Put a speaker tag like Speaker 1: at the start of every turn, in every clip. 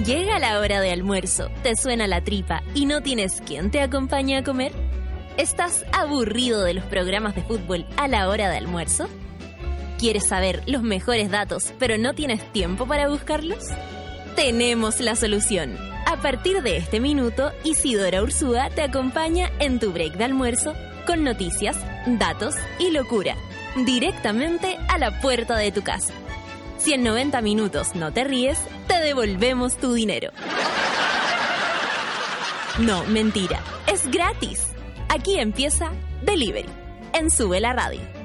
Speaker 1: Llega la hora de almuerzo, te suena la tripa y no tienes quien te acompañe a comer. ¿Estás aburrido de los programas de fútbol a la hora de almuerzo? ¿Quieres saber los mejores datos pero no tienes tiempo para buscarlos? Tenemos la solución. A partir de este minuto, Isidora Ursúa te acompaña en tu break de almuerzo con noticias, datos y locura, directamente a la puerta de tu casa. Si en 90 minutos no te ríes, te devolvemos tu dinero. No, mentira, es gratis. Aquí empieza Delivery, en Sube la Radio.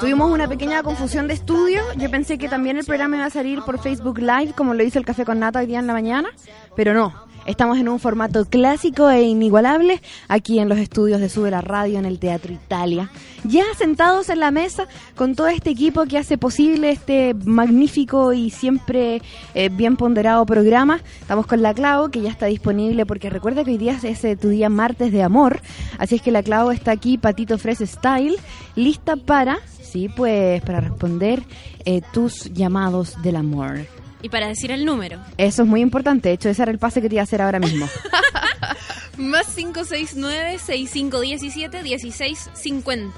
Speaker 2: Tuvimos una pequeña confusión de estudio. Yo pensé que también el programa iba a salir por Facebook Live, como lo hizo el Café con Nata hoy día en la mañana, pero no. Estamos en un formato clásico e inigualable aquí en los estudios de Sube la Radio en el Teatro Italia. Ya sentados en la mesa con todo este equipo que hace posible este magnífico y siempre eh, bien ponderado programa. Estamos con la Clau, que ya está disponible porque recuerda que hoy día es eh, tu día martes de amor. Así es que la Clau está aquí, Patito Fresh Style, lista para, sí, pues para responder eh, tus llamados del amor.
Speaker 1: Y para decir el número.
Speaker 2: Eso es muy importante. De hecho, ese era el pase que te iba a hacer ahora mismo.
Speaker 1: Más 569-6517-1650.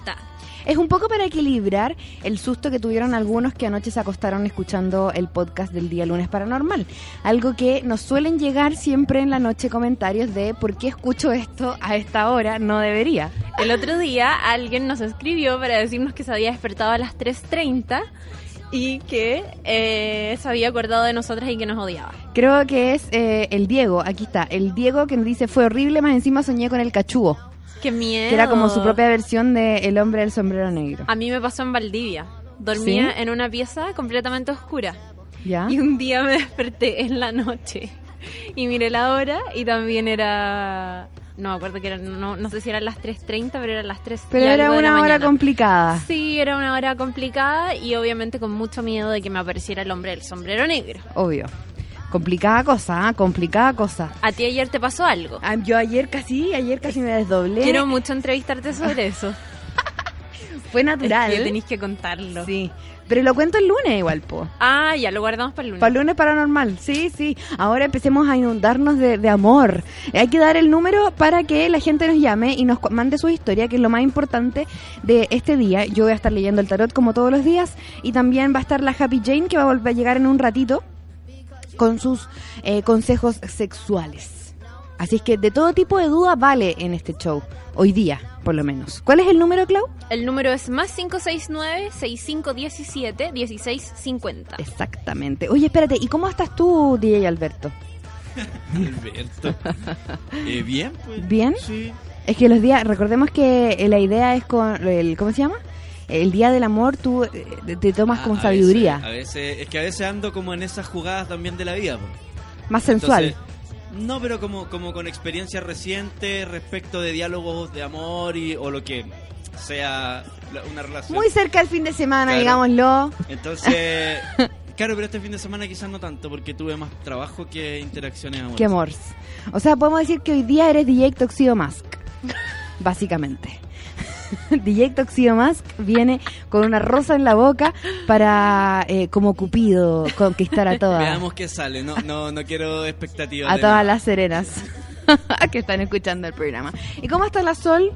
Speaker 2: Es un poco para equilibrar el susto que tuvieron algunos que anoche se acostaron escuchando el podcast del día lunes paranormal. Algo que nos suelen llegar siempre en la noche comentarios de por qué escucho esto a esta hora, no debería.
Speaker 1: El otro día alguien nos escribió para decirnos que se había despertado a las 3.30 y que eh, se había acordado de nosotras y que nos odiaba.
Speaker 2: Creo que es eh, el Diego, aquí está, el Diego que nos dice fue horrible, más encima soñé con el cachugo.
Speaker 1: ¡Qué miedo!
Speaker 2: Que era como su propia versión de El hombre del sombrero negro.
Speaker 1: A mí me pasó en Valdivia. Dormía en una pieza completamente oscura.
Speaker 2: ¿Ya?
Speaker 1: Y un día me desperté en la noche y miré la hora y también era no me acuerdo que eran, no, no sé si eran las 3.30, pero eran las 3.
Speaker 2: Pero era una hora complicada.
Speaker 1: Sí, era una hora complicada y obviamente con mucho miedo de que me apareciera el hombre del sombrero negro.
Speaker 2: Obvio. Complicada cosa, ¿eh? complicada cosa.
Speaker 1: ¿A ti ayer te pasó algo?
Speaker 2: Ah, yo ayer casi, ayer casi me desdoblé.
Speaker 1: Quiero mucho entrevistarte sobre eso.
Speaker 2: Fue natural.
Speaker 1: Es que tenéis que contarlo.
Speaker 2: Sí. Pero lo cuento el lunes igual, po.
Speaker 1: Ah, ya lo guardamos para el lunes.
Speaker 2: Para el lunes paranormal, sí, sí. Ahora empecemos a inundarnos de, de, amor. Hay que dar el número para que la gente nos llame y nos mande su historia, que es lo más importante de este día. Yo voy a estar leyendo el tarot como todos los días y también va a estar la Happy Jane que va a volver a llegar en un ratito con sus eh, consejos sexuales. Así es que de todo tipo de duda vale en este show, hoy día, por lo menos. ¿Cuál es el número, Clau?
Speaker 1: El número es más 569-6517-1650.
Speaker 2: Exactamente. Oye, espérate, ¿y cómo estás tú, DJ Alberto?
Speaker 3: Alberto. Eh, bien, pues.
Speaker 2: ¿Bien?
Speaker 3: Sí.
Speaker 2: Es que los días, recordemos que la idea es con el, ¿cómo se llama? El día del amor tú eh, te tomas
Speaker 3: Ah,
Speaker 2: con
Speaker 3: a
Speaker 2: sabiduría,
Speaker 3: veces- a veces, es que a veces ando como en esas jugadas también de la vida. pues.
Speaker 2: más sensual.
Speaker 3: Entonces, no, pero como, como con experiencia reciente respecto de diálogos de amor y, o lo que sea la- una relación.
Speaker 2: Muy cerca del fin de semana,
Speaker 3: Claro.
Speaker 2: digámoslo.
Speaker 3: Entonces, claro, pero este fin de semana quizás no tanto porque tuve más trabajo que interacciones amorosas.
Speaker 2: Qué amor. O sea, podemos decir que hoy día eres DJ Toxido Mask. Básicamente. DJ Toxido Mask viene con una rosa en la boca para, eh, como Cupido, conquistar a todas.
Speaker 3: Veamos qué sale, no, no, no quiero expectativas.
Speaker 2: A
Speaker 3: de
Speaker 2: todas
Speaker 3: nada.
Speaker 2: las serenas que están escuchando el programa. ¿Y cómo está la Sol?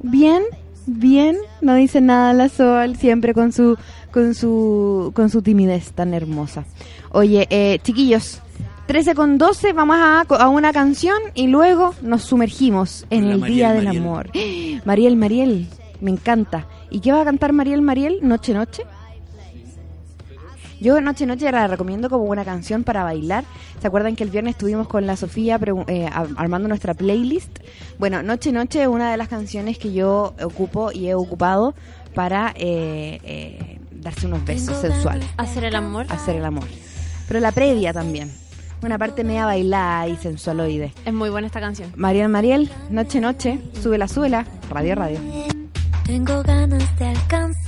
Speaker 2: Bien, bien. No dice nada la Sol, siempre con su, con su, con su timidez tan hermosa. Oye, eh, chiquillos, 13 con 12, vamos a, a una canción y luego nos sumergimos en
Speaker 3: La
Speaker 2: el
Speaker 3: Mariel,
Speaker 2: Día del
Speaker 3: Mariel.
Speaker 2: Amor. Mariel, Mariel, me encanta. ¿Y qué va a cantar Mariel, Mariel? Noche, noche. Yo Noche Noche la recomiendo como buena canción para bailar. ¿Se acuerdan que el viernes estuvimos con la Sofía eh, armando nuestra playlist? Bueno, Noche Noche es una de las canciones que yo ocupo y he ocupado para eh, eh, darse unos besos sensuales,
Speaker 4: Hacer el amor.
Speaker 2: hacer el amor. Pero la previa también. Una parte media bailada y sensualoide.
Speaker 4: Es muy buena esta canción.
Speaker 2: Mariel Mariel, Noche Noche, súbela, súbela, radio, radio.
Speaker 5: Tengo ganas de alcanzarte,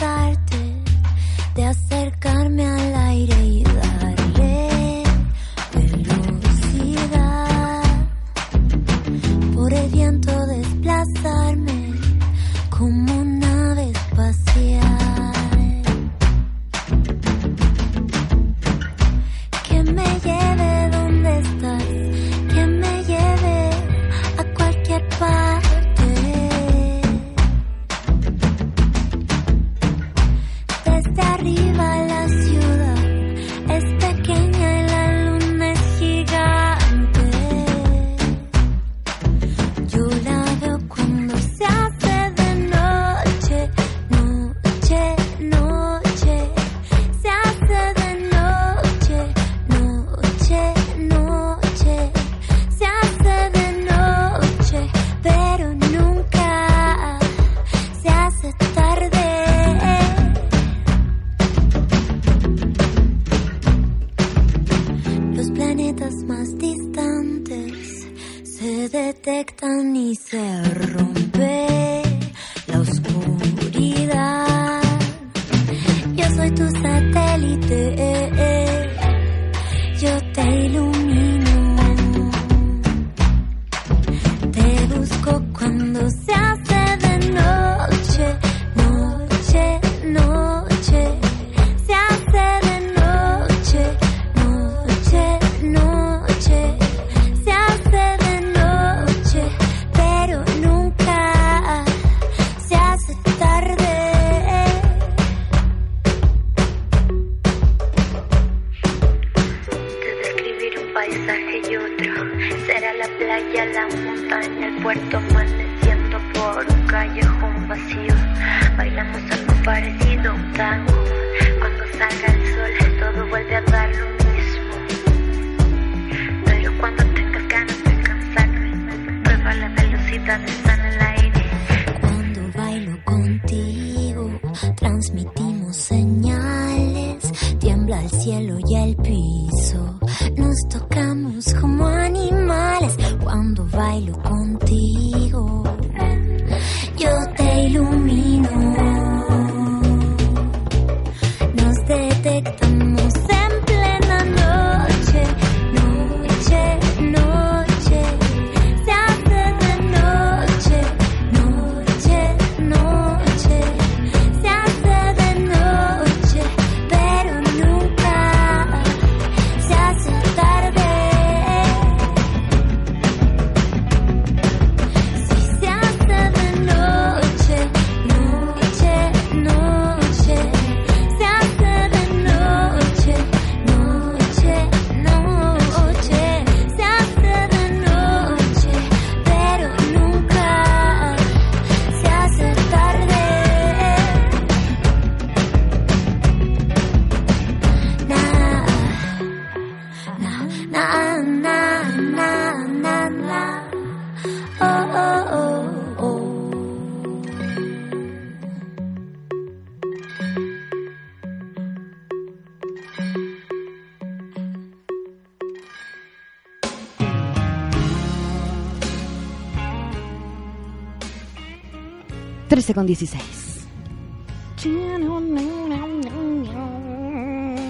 Speaker 2: con 16.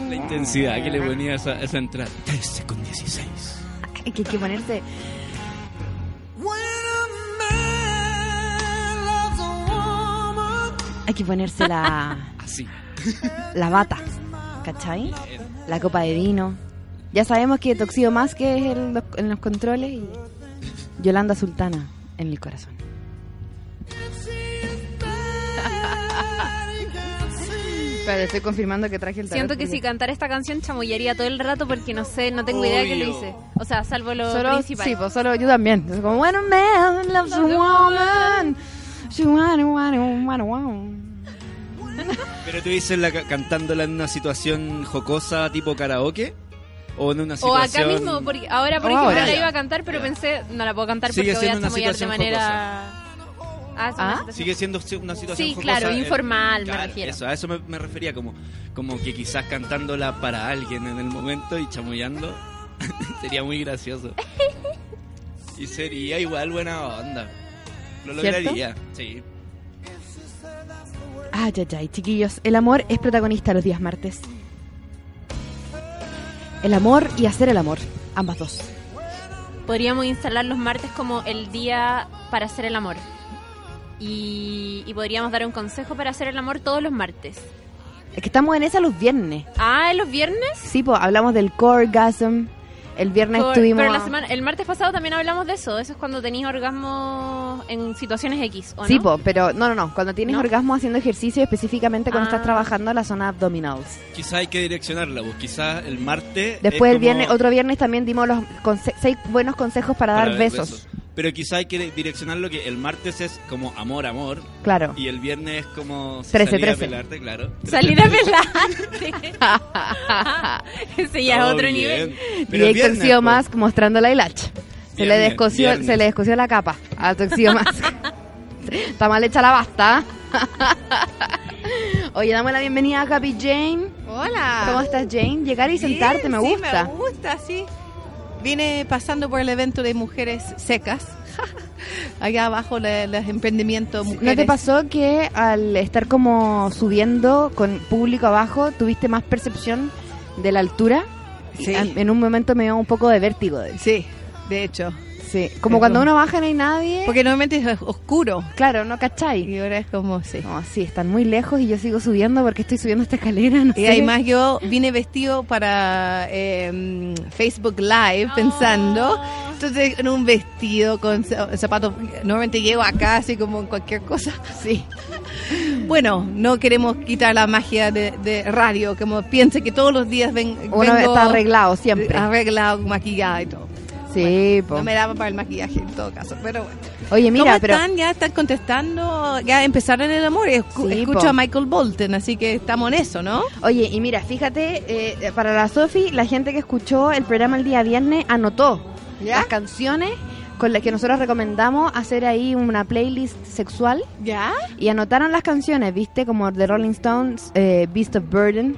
Speaker 3: La intensidad que le ponía esa, entrada. 13 con 16.
Speaker 2: Ay, que hay que ponerse. Hay que ponerse la.
Speaker 3: Así.
Speaker 2: La bata. ¿Cachai? La copa de vino. Ya sabemos que Toxido más que es en los, en los controles y Yolanda Sultana en el corazón. Espera, estoy confirmando que traje el tarot
Speaker 4: Siento que si cantara esta canción chamullaría todo el rato porque no sé, no tengo idea que lo
Speaker 3: Obvio.
Speaker 4: hice. O sea, salvo lo
Speaker 2: Solo,
Speaker 4: principal.
Speaker 2: sí, pues solo yo también. Es como, when a man loves a woman, she wanna, wanna, wanna, wanna.
Speaker 3: Pero tú dices la, ca- cantándola en una situación jocosa tipo karaoke o en una
Speaker 1: O
Speaker 3: situación
Speaker 1: acá mismo, porque ahora por
Speaker 2: O
Speaker 1: ejemplo
Speaker 2: ahora.
Speaker 1: la iba a cantar, pero pensé, no la puedo cantar
Speaker 3: Sigue
Speaker 1: porque voy a chamullar de manera... Ah,
Speaker 2: ¿Ah?
Speaker 3: sigue siendo si- una situación
Speaker 1: Sí,
Speaker 3: jocosa,
Speaker 1: claro,
Speaker 3: eh,
Speaker 1: informal, me refiero.
Speaker 3: Eso, a eso me, me refería como como que quizás cantándola para alguien en el momento y chamullando sería muy gracioso. Y sería igual buena onda. Lo
Speaker 2: ¿Cierto?
Speaker 3: lograría, sí.
Speaker 2: Ay, ay, ay, chiquillos. El amor es protagonista los días martes. El amor y hacer el amor. Ambas dos.
Speaker 1: Podríamos instalar los martes como el día para hacer el amor. Y, y podríamos dar un consejo para hacer el amor todos los martes.
Speaker 2: Es que estamos en esa los viernes.
Speaker 1: Ah, ¿en los viernes?
Speaker 2: Sí, pues hablamos del orgasm. El viernes
Speaker 1: Por-
Speaker 2: estuvimos.
Speaker 1: Pero la semana, el martes pasado también hablamos de eso. Eso es cuando tenéis orgasmo en situaciones X, ¿o no?
Speaker 2: Sí, po, pero no, no, no. Cuando tienes
Speaker 1: ¿No?
Speaker 2: orgasmo haciendo ejercicio, específicamente cuando
Speaker 1: Ah.
Speaker 2: estás trabajando la zona abdominals.
Speaker 3: Quizás hay que direccionarla, pues quizás el martes.
Speaker 2: Después
Speaker 3: es
Speaker 2: el
Speaker 3: como
Speaker 2: viernes, otro viernes también dimos los conse- seis buenos consejos para, dar besos.
Speaker 3: Pero quizás hay que direccionarlo que el martes es como amor, amor.
Speaker 2: Claro.
Speaker 3: Y el viernes es como
Speaker 2: Trece,
Speaker 3: salir a
Speaker 2: trece.
Speaker 3: pelarte, claro.
Speaker 1: Salir a pelarte. Ese ya es otro
Speaker 3: bien.
Speaker 1: nivel.
Speaker 3: Pero
Speaker 2: y
Speaker 3: el viernes,
Speaker 2: Toxio
Speaker 3: po.
Speaker 2: Mask mostrando la hilacha. Se le
Speaker 3: viernes.
Speaker 2: se le descosió la capa a Toxio Mask. Está mal hecha la basta. Oye, damos la bienvenida a Happy Jane.
Speaker 6: Hola.
Speaker 2: ¿Cómo estás, Jane? Llegar y
Speaker 6: Bien,
Speaker 2: sentarte, me
Speaker 6: sí,
Speaker 2: gusta.
Speaker 6: me gusta, sí. Vine pasando por el evento de mujeres secas. Allá abajo la- los emprendimientos mujeres.
Speaker 2: ¿No te pasó que al estar como subiendo con público abajo, tuviste más percepción de la altura?
Speaker 6: Sí.
Speaker 2: En un momento me dio un poco de vértigo. De
Speaker 6: Sí, de hecho.
Speaker 2: Sí. Como
Speaker 6: Es
Speaker 2: cuando
Speaker 6: como-
Speaker 2: uno baja no hay nadie.
Speaker 6: Porque normalmente es oscuro.
Speaker 2: Claro, no cachai.
Speaker 6: Y ahora es como, sí.
Speaker 2: No, sí, están muy lejos y yo sigo subiendo porque estoy subiendo esta escalera. No
Speaker 6: Y
Speaker 2: sé.
Speaker 6: además yo vine vestido para eh, Facebook Live pensando. Entonces en un vestido con za- zapatos. Normalmente llego acá así como en cualquier cosa.
Speaker 2: Sí.
Speaker 6: Bueno, no queremos quitar la magia de, de radio. Como piense que todos los días ven,
Speaker 2: Uno
Speaker 6: vengo
Speaker 2: está arreglado siempre.
Speaker 6: arreglado, maquillada y todo.
Speaker 2: Sí, po.
Speaker 6: No me daba para el maquillaje en todo caso. Pero bueno.
Speaker 2: Oye, mira,
Speaker 6: ¿Cómo
Speaker 2: pero
Speaker 6: están? Ya están contestando. Ya empezaron el amor. Escu-
Speaker 2: Sí,
Speaker 6: escucho
Speaker 2: po.
Speaker 6: a Michael Bolton, así que estamos en eso, ¿no?
Speaker 2: Oye, y mira, fíjate, eh, para la Sofi, la gente que escuchó el programa el día viernes anotó
Speaker 6: ¿Ya?
Speaker 2: las canciones con las que nosotros recomendamos hacer ahí una playlist sexual
Speaker 6: ¿Ya?
Speaker 2: y anotaron las canciones, ¿viste? Como The Rolling Stones, eh, Beast of Burden,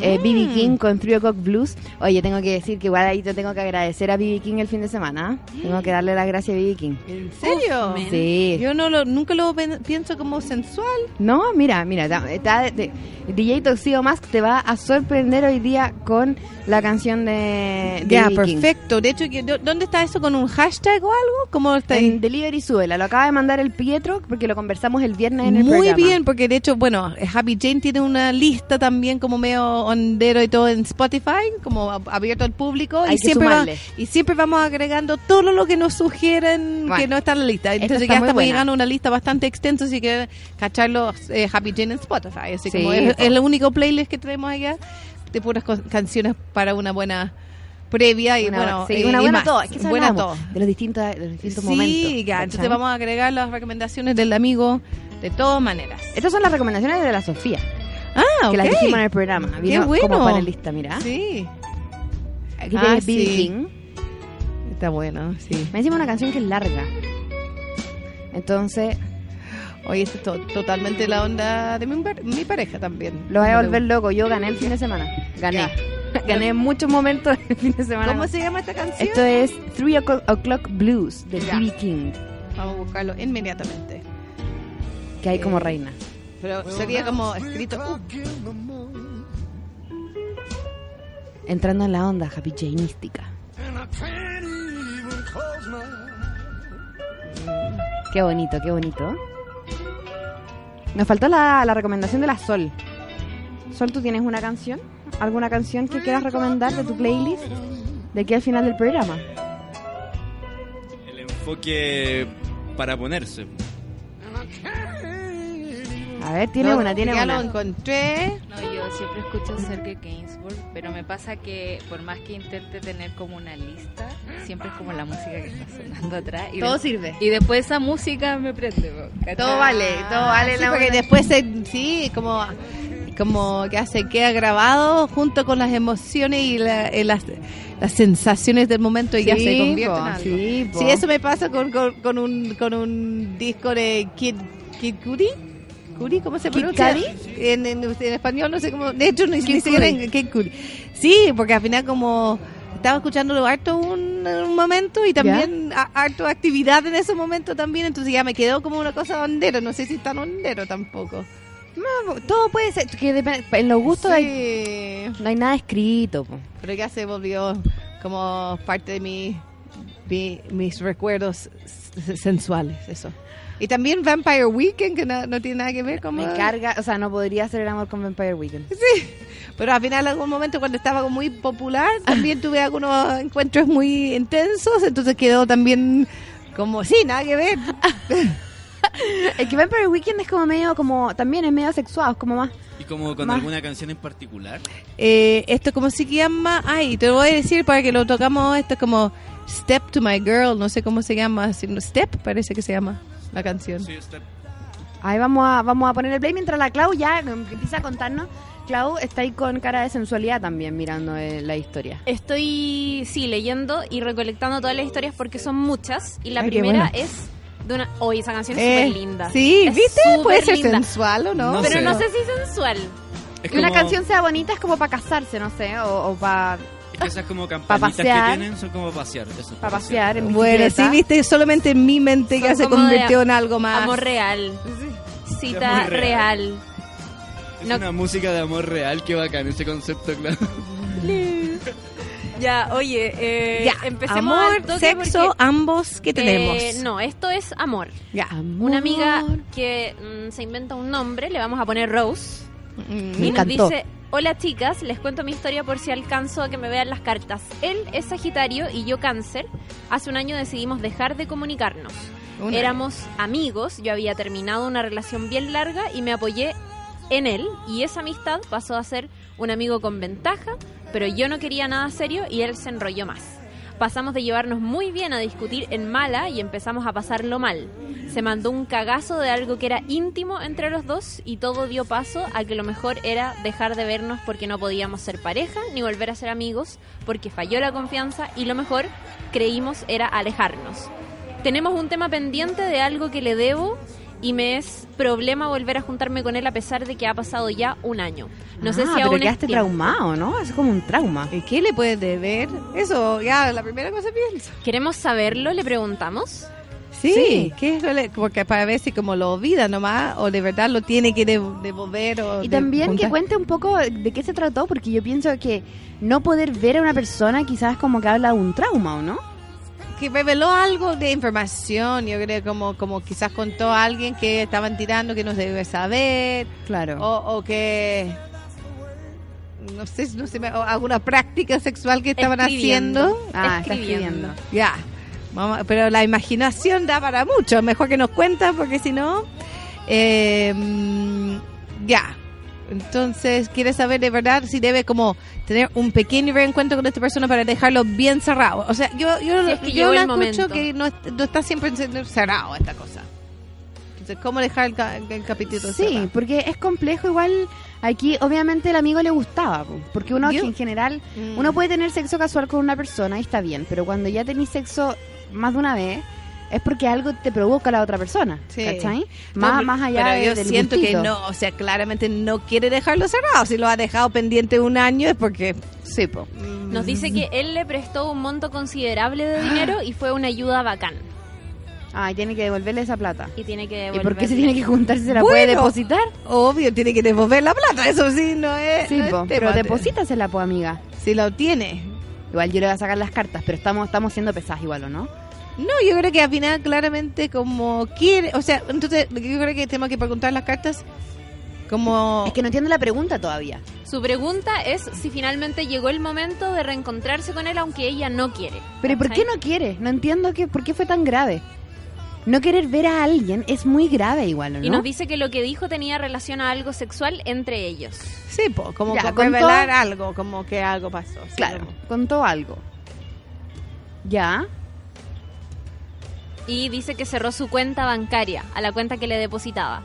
Speaker 2: eh, B.B.
Speaker 6: Mm.
Speaker 2: King con Three O'Clock Blues. Oye, tengo que decir que igual ahí te tengo que agradecer a B.B. King el fin de semana. Tengo que darle las gracias a B.B. King.
Speaker 6: ¿En serio?
Speaker 2: Sí.
Speaker 6: Yo no lo, nunca lo pienso como sensual.
Speaker 2: No, mira, mira, ta- de- DJ Toxido Mask te va a sorprender hoy día con la canción de, de
Speaker 6: Ya, perfecto. De hecho, que- ¿dó- ¿dónde está eso con un hashtag o algo? ¿Cómo está ahí?
Speaker 2: En Delivery Súbela, lo acaba de mandar el Pietro porque lo conversamos el viernes en el
Speaker 6: Muy
Speaker 2: programa.
Speaker 6: bien, porque de hecho, bueno, Happy Jane tiene una lista también como medio ondero y todo en Spotify, como ab- abierto al público.
Speaker 2: Hay
Speaker 6: y, siempre va- y siempre vamos agregando todo lo que nos sugieren
Speaker 2: Bueno,
Speaker 6: que no está en la lista. Entonces ya estamos
Speaker 2: buena.
Speaker 6: llegando a una lista bastante extensa, así que cacharlo eh, Happy Jane en Spotify. Así
Speaker 2: Sí,
Speaker 6: como es, el único playlist que tenemos allá de puras canciones para una buena previa y
Speaker 2: Una,
Speaker 6: bueno,
Speaker 2: sí,
Speaker 6: eh,
Speaker 2: una
Speaker 6: y
Speaker 2: buena todo. Es que eso
Speaker 6: buena todo.
Speaker 2: de los distintos, de los distintos
Speaker 6: Sí,
Speaker 2: momentos.
Speaker 6: ya, entonces vamos a agregar las recomendaciones del amigo de todas maneras.
Speaker 2: Estas son las recomendaciones de la Sofía,
Speaker 6: Ah,
Speaker 2: que las
Speaker 6: ok.
Speaker 2: dijimos en el programa.
Speaker 6: Qué bueno.
Speaker 2: como panelista, mira.
Speaker 6: Sí,
Speaker 2: Aquí
Speaker 6: Ah,
Speaker 2: tienes B.B.
Speaker 6: sí.
Speaker 2: King.
Speaker 6: está bueno, sí.
Speaker 2: Me encima una canción que es larga. Entonces,
Speaker 6: Oye, esto es to- totalmente la onda de mi, par- mi pareja también.
Speaker 2: lo voy a volver loco. Yo gané el fin de semana. Gané. gané en muchos momentos el fin de semana.
Speaker 6: ¿Cómo se llama esta canción?
Speaker 2: Esto es Three O'Clock Blues de. B.B. King,
Speaker 6: Vamos a buscarlo inmediatamente.
Speaker 2: que hay como
Speaker 6: Eh,
Speaker 2: reina.
Speaker 6: Pero sería como escrito. uh,
Speaker 2: Entrando en la onda Happy Janeística. Qué bonito, qué bonito. Nos faltó la, la recomendación de la Sol. Sol, ¿tú tienes una canción? ¿Alguna canción que quieras recomendar de tu playlist? De aquí al final del programa.
Speaker 3: El enfoque para ponerse.
Speaker 2: A ver, tiene
Speaker 6: No,
Speaker 2: una, tiene
Speaker 6: ya
Speaker 2: una.
Speaker 6: lo encontré.
Speaker 7: No, yo siempre escucho Sergei Gainsbourg, pero me pasa que por más que intente tener como una lista, siempre es como la música que está sonando atrás. Y
Speaker 6: Todo
Speaker 7: de-
Speaker 6: sirve.
Speaker 7: Y después esa música me prende.
Speaker 6: Todo vale, todo vale.
Speaker 2: sí,
Speaker 6: la porque
Speaker 2: buena.
Speaker 6: después se, sí, como como que se queda grabado junto con las emociones y la- eh, las, las sensaciones del momento y ya
Speaker 2: Sí,
Speaker 6: se convierte
Speaker 2: po,
Speaker 6: en algo.
Speaker 2: sí.
Speaker 6: Sí, eso me pasa con, con, con un, con un disco de Kid, Kid Cudi. Cudi, ¿Cómo se pronuncia? En, en, en español no sé cómo. De hecho, ni, ni siquiera en Kid Cudi. Sí, porque al final como estaba escuchándolo harto un, un momento y también a- harto actividad en ese momento también, entonces ya me quedó como una cosa ondero, no sé si tan ondero tampoco.
Speaker 2: No, todo puede ser, que depende- en los gustos hay-
Speaker 6: Sí.
Speaker 2: no hay nada escrito. po.
Speaker 6: Pero ya se volvió como parte de mi, mi- mis recuerdos sensuales, eso. Y también Vampire Weekend, que no, no tiene nada que ver con...
Speaker 2: Me carga, o sea, no podría hacer el amor con Vampire Weekend.
Speaker 6: Pero al final, en algún momento, cuando estaba como muy popular, también tuve algunos encuentros muy intensos, entonces quedó también como, sí, nada que ver.
Speaker 2: Es que Vampire Weekend es como medio, como, también es medio sexual, como más...
Speaker 3: Y como con
Speaker 2: Más.
Speaker 3: alguna canción en particular.
Speaker 6: Eh, esto como se llama, ay, te lo voy a decir para que lo tocamos, esto es como Step to My Girl, no sé cómo se llama, así, no, Step parece que se llama la canción.
Speaker 3: Sí, está-
Speaker 2: Ahí vamos a, vamos a poner el play mientras la Clau ya empieza a contarnos. Clau está ahí con cara de sensualidad también mirando eh, la historia.
Speaker 1: Estoy, sí, leyendo y recolectando todas las historias porque son muchas. Y la
Speaker 2: Ay,
Speaker 1: primera
Speaker 2: bueno.
Speaker 1: es de una... Hoy esa canción es
Speaker 6: Eh,
Speaker 1: súper linda.
Speaker 6: Sí,
Speaker 1: Es
Speaker 6: ¿viste? Puede ser sensual o no.
Speaker 3: No
Speaker 1: Pero
Speaker 3: sé.
Speaker 1: no sé si sensual.
Speaker 3: Es
Speaker 2: Que una
Speaker 3: como-
Speaker 2: canción sea bonita es como para casarse, no sé, o, o para
Speaker 3: Es que esas como campanitas que
Speaker 2: pasear.
Speaker 3: tienen son como pasear. Eso,
Speaker 2: pasear en
Speaker 6: Bueno, sí, viste, solamente en mi mente ya se convirtió en algo más.
Speaker 1: Amor real. Cita
Speaker 3: Amor real.
Speaker 1: real.
Speaker 3: Es
Speaker 1: No-
Speaker 3: una música de amor real, qué bacán ese concepto, claro.
Speaker 1: Ya, oye, eh,
Speaker 6: Ya,
Speaker 1: empecemos
Speaker 6: amor,
Speaker 1: al toque
Speaker 6: sexo,
Speaker 1: porque,
Speaker 6: ambos, ¿qué tenemos?
Speaker 1: eh, no, esto es amor.
Speaker 6: Ya.
Speaker 1: Una amiga que mm, se inventa un nombre, le vamos a poner Rose.
Speaker 6: Mm,
Speaker 2: Me
Speaker 1: y nos
Speaker 2: encantó.
Speaker 1: dice, hola chicas, les cuento mi historia por si alcanzo a que me vean las cartas. Él es Sagitario y yo Cáncer. Hace un año decidimos dejar de comunicarnos.
Speaker 6: una-
Speaker 1: Éramos amigos, yo había terminado una relación bien larga y me apoyé en él y esa amistad pasó a ser un amigo con ventaja, pero yo no quería nada serio y él se enrolló más. Pasamos de llevarnos muy bien a discutir en mala y empezamos a pasarlo mal. Se mandó un cagazo de algo que era íntimo entre los dos y todo dio paso a que lo mejor era dejar de vernos porque no podíamos ser pareja ni volver a ser amigos porque falló la confianza y lo mejor creímos era alejarnos. Tenemos un tema pendiente de algo que le debo y me es problema volver a juntarme con él a pesar de que ha pasado ya un año. No sé
Speaker 2: Ah,
Speaker 1: si
Speaker 2: pero
Speaker 1: aún
Speaker 2: quedaste traumado, ¿no? Es como un trauma.
Speaker 6: ¿Y qué le puedes deber? Eso, ya, la primera cosa que pienso.
Speaker 1: ¿Queremos saberlo? ¿Le preguntamos?
Speaker 6: Sí,
Speaker 2: Sí.
Speaker 6: ¿qué es lo le- porque para ver si como lo olvida nomás o de verdad lo tiene que dev- devolver o
Speaker 2: Y
Speaker 6: de-
Speaker 2: también que
Speaker 6: juntar.
Speaker 2: cuente un poco de qué se trató, porque yo pienso que no poder ver a una persona quizás como que habla de un trauma, ¿o no?
Speaker 6: Que reveló algo de información, yo creo como como quizás contó a alguien que estaban tirando que no se debe saber
Speaker 2: Claro.
Speaker 6: o, o que no sé, no sé, o alguna práctica sexual que estaban
Speaker 1: Escribiendo.
Speaker 6: haciendo.
Speaker 2: ah, está
Speaker 1: escribiendo.
Speaker 6: Ya. Vamos, pero la imaginación da para mucho. Mejor que nos cuenta porque si no. eh, ya. Entonces, quiere saber de verdad si debe como tener un pequeño reencuentro con esta persona para dejarlo bien cerrado. O sea, yo, yo,
Speaker 1: Si es que
Speaker 6: yo la escucho
Speaker 1: momento.
Speaker 6: que no, no está siempre cerrado esta cosa. Entonces, ¿cómo dejar el, ca- el capítulo
Speaker 2: Sí,
Speaker 6: cerrado?
Speaker 2: porque es complejo igual. Aquí obviamente el amigo le gustaba, po, porque uno en general,
Speaker 6: Mm.
Speaker 2: uno puede tener sexo casual con una persona y está bien, pero cuando ya tenés sexo más de una vez, es porque algo te provoca a la otra persona,
Speaker 6: Sí.
Speaker 2: ¿cachai? Más, más allá
Speaker 6: pero
Speaker 2: de,
Speaker 6: yo
Speaker 2: del
Speaker 6: siento
Speaker 2: gustito.
Speaker 6: que no, o sea, claramente no quiere dejarlo cerrado. Si lo ha dejado pendiente un año es porque...
Speaker 2: Sí, po.
Speaker 1: Nos dice que él le prestó un monto considerable de dinero y fue una ayuda bacán.
Speaker 2: Ah, y tiene que devolverle esa plata.
Speaker 1: Y tiene que
Speaker 2: ¿Y
Speaker 1: devolver.
Speaker 2: por qué se tiene que juntar si se la
Speaker 6: Bueno.
Speaker 2: puede depositar?
Speaker 6: Obvio, tiene que devolver la plata, eso sí, no es.
Speaker 2: Sí,
Speaker 6: no es
Speaker 2: po,
Speaker 6: tema.
Speaker 2: pero deposítasela, po, amiga.
Speaker 6: Si lo tiene.
Speaker 2: Igual yo le voy a sacar las cartas, pero estamos, estamos siendo pesadas igual, ¿o no?
Speaker 6: No, yo creo que al final claramente como quiere, o sea, entonces yo creo que tenemos que preguntar las cartas como...
Speaker 2: Es que no entiendo la pregunta todavía.
Speaker 1: Su pregunta es si finalmente llegó el momento de reencontrarse con él aunque ella no quiere.
Speaker 2: Pero ¿y por qué no quiere? No entiendo que, por qué fue tan grave. no querer ver a alguien es muy grave igual, ¿o ¿no?
Speaker 1: Y nos dice que lo que dijo tenía relación a algo sexual entre ellos.
Speaker 6: Sí, po, como
Speaker 2: Ya, contó-
Speaker 6: revelar algo, como que algo pasó. sí,
Speaker 2: Claro,
Speaker 6: como-
Speaker 2: contó algo. Ya.
Speaker 1: Y dice que cerró su cuenta bancaria, a la cuenta que le depositaba.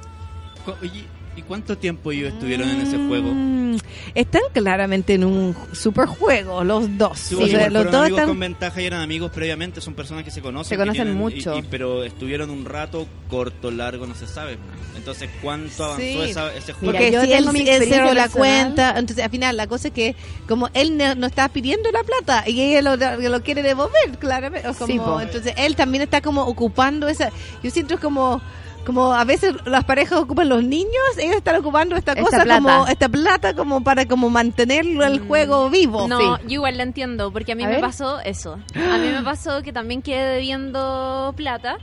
Speaker 3: ¿Y cuánto tiempo ellos estuvieron en ese juego?
Speaker 6: Mm, Están claramente en un super juego, los dos.
Speaker 3: Sí,
Speaker 6: O sea, los dos
Speaker 3: amigos
Speaker 6: están
Speaker 3: con ventaja y eran amigos previamente, son personas que se conocen.
Speaker 2: Se conocen
Speaker 3: tienen-
Speaker 2: mucho.
Speaker 3: y- y- pero estuvieron un rato corto, largo, no se sabe. Entonces, ¿cuánto avanzó
Speaker 6: Sí.
Speaker 3: esa- ese juego?
Speaker 6: Porque
Speaker 2: yo
Speaker 6: si él,
Speaker 2: mi
Speaker 6: él cerró la cuenta, entonces al final la cosa es que como él no, no está pidiendo la plata y ella lo, lo quiere devolver, claramente. o como-
Speaker 2: Sí,
Speaker 6: entonces él también está como ocupando esa. Yo siento como como a veces las parejas ocupan los niños, ellos están ocupando esta,
Speaker 2: Esta
Speaker 6: cosa
Speaker 2: plata.
Speaker 6: como esta plata como para como mantener el juego vivo.
Speaker 1: No,
Speaker 6: Sí.
Speaker 1: yo igual la entiendo, porque a mí
Speaker 2: A
Speaker 1: me
Speaker 2: ver.
Speaker 1: pasó eso. A mí me pasó que también quedé debiendo plata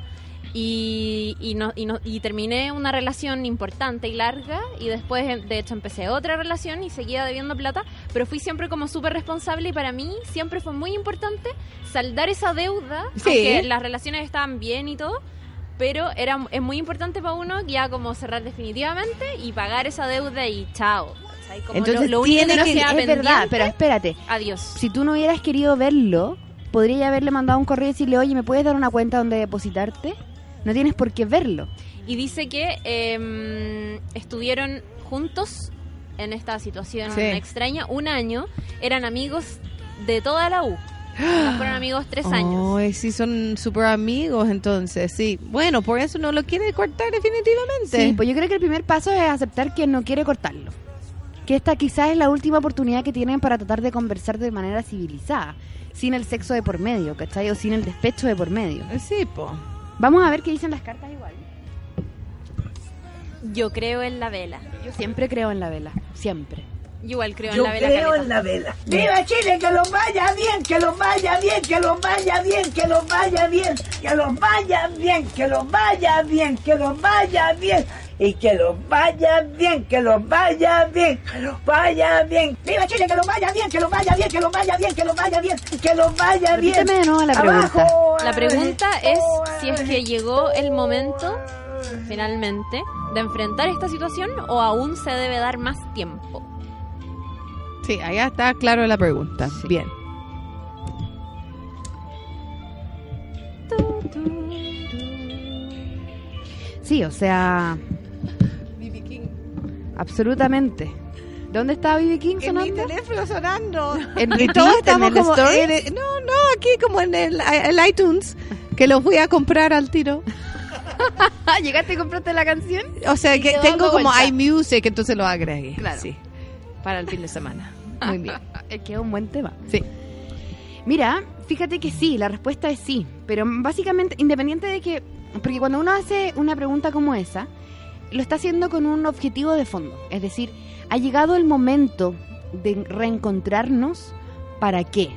Speaker 1: y, y, no, y, no- y terminé una relación importante y larga y después, de hecho, empecé otra relación y seguía debiendo plata, pero fui siempre como súper responsable y para mí siempre fue muy importante saldar esa deuda,
Speaker 6: Sí.
Speaker 1: aunque las relaciones estaban bien y todo. Pero era, es muy importante para uno ya como cerrar definitivamente y pagar esa deuda y chao.
Speaker 6: Entonces
Speaker 1: lo, lo único
Speaker 6: tiene
Speaker 1: que,
Speaker 6: que-
Speaker 2: es verdad, pero espérate.
Speaker 1: Adiós.
Speaker 2: Si tú no hubieras querido verlo, podría haberle mandado un correo y decirle, oye, ¿me puedes dar una cuenta donde depositarte? No tienes por qué verlo.
Speaker 1: Y dice que eh, estuvieron juntos en esta situación
Speaker 6: Sí.
Speaker 1: extraña un año. Eran amigos de toda la U. Fueron amigos tres años.
Speaker 6: Ay, sí, son súper amigos entonces, sí. Bueno, por eso no lo quiere cortar definitivamente.
Speaker 2: Sí, pues yo creo que el primer paso es aceptar que no quiere cortarlo. Que esta quizás es la última oportunidad que tienen para tratar de conversar de manera civilizada, sin el sexo de por medio, ¿cachai? O sin el despecho de por medio.
Speaker 6: Sí, po.
Speaker 2: Vamos a ver qué dicen las cartas igual.
Speaker 1: Yo creo en la vela.
Speaker 2: Yo siempre creo en la vela, siempre.
Speaker 1: Yo igual creo
Speaker 8: Yo
Speaker 1: en la vela.
Speaker 8: creo
Speaker 1: caleta.
Speaker 8: en la vela. ¡Viva Chile! ¡Que los vaya bien! ¡Que los vaya bien! ¡Que los vaya bien! ¡Que los vaya bien! ¡Que los vaya bien! ¡Que los vaya bien! ¡Que los vaya bien! Y que los vaya bien, que los vaya bien, que los vaya bien. ¡Viva Chile! ¡Que los vaya bien! ¡Que los vaya bien! ¡Que los vaya bien! ¡Que los vaya bien! ¡Que los vaya bien!
Speaker 2: Repíteme de nuevo la pregunta.
Speaker 8: Abajo,
Speaker 1: La pregunta es si es que llegó el momento, finalmente, de enfrentar esta situación o aún se debe dar más tiempo.
Speaker 6: Sí, allá está claro la pregunta. Bien.
Speaker 2: Sí, o sea, absolutamente. ¿Dónde está BB King
Speaker 6: En mi
Speaker 2: sonando?
Speaker 6: teléfono sonando.
Speaker 2: ¿En
Speaker 6: y todos
Speaker 2: en el
Speaker 6: como.
Speaker 2: story?
Speaker 6: en el- no, no, aquí como en el, el iTunes, que los voy a comprar al tiro.
Speaker 2: ¿Llegaste y compraste la canción?
Speaker 6: O sea, que tengo como iMusic, entonces lo agregué.
Speaker 2: Claro.
Speaker 6: Sí. Para el fin de semana. Muy bien.
Speaker 2: Es que es un buen tema.
Speaker 6: Sí.
Speaker 2: Mira, fíjate que sí, la respuesta es sí. Pero básicamente, independiente de que. Porque cuando uno hace una pregunta como esa, lo está haciendo con un objetivo de fondo. Es decir, ha llegado el momento de reencontrarnos. ¿Para qué?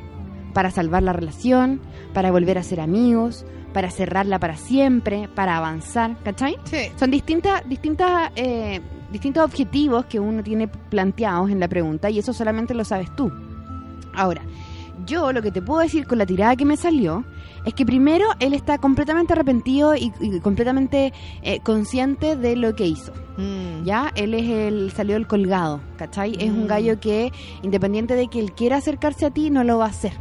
Speaker 2: Para salvar la relación, para volver a ser amigos, para cerrarla para siempre, para avanzar, ¿cachai?
Speaker 6: Sí.
Speaker 2: Son distintas, distintas, eh, distintos objetivos que uno tiene planteados en la pregunta y eso solamente lo sabes tú. Ahora, yo lo que te puedo decir con la tirada que me salió es que primero él está completamente arrepentido y, y completamente eh, consciente de lo que hizo.
Speaker 6: Mm.
Speaker 2: Ya, él es el salió el colgado, ¿cachai? Es un
Speaker 6: Mm.
Speaker 2: gallo que independiente de que él quiera acercarse a ti, no lo va a hacer.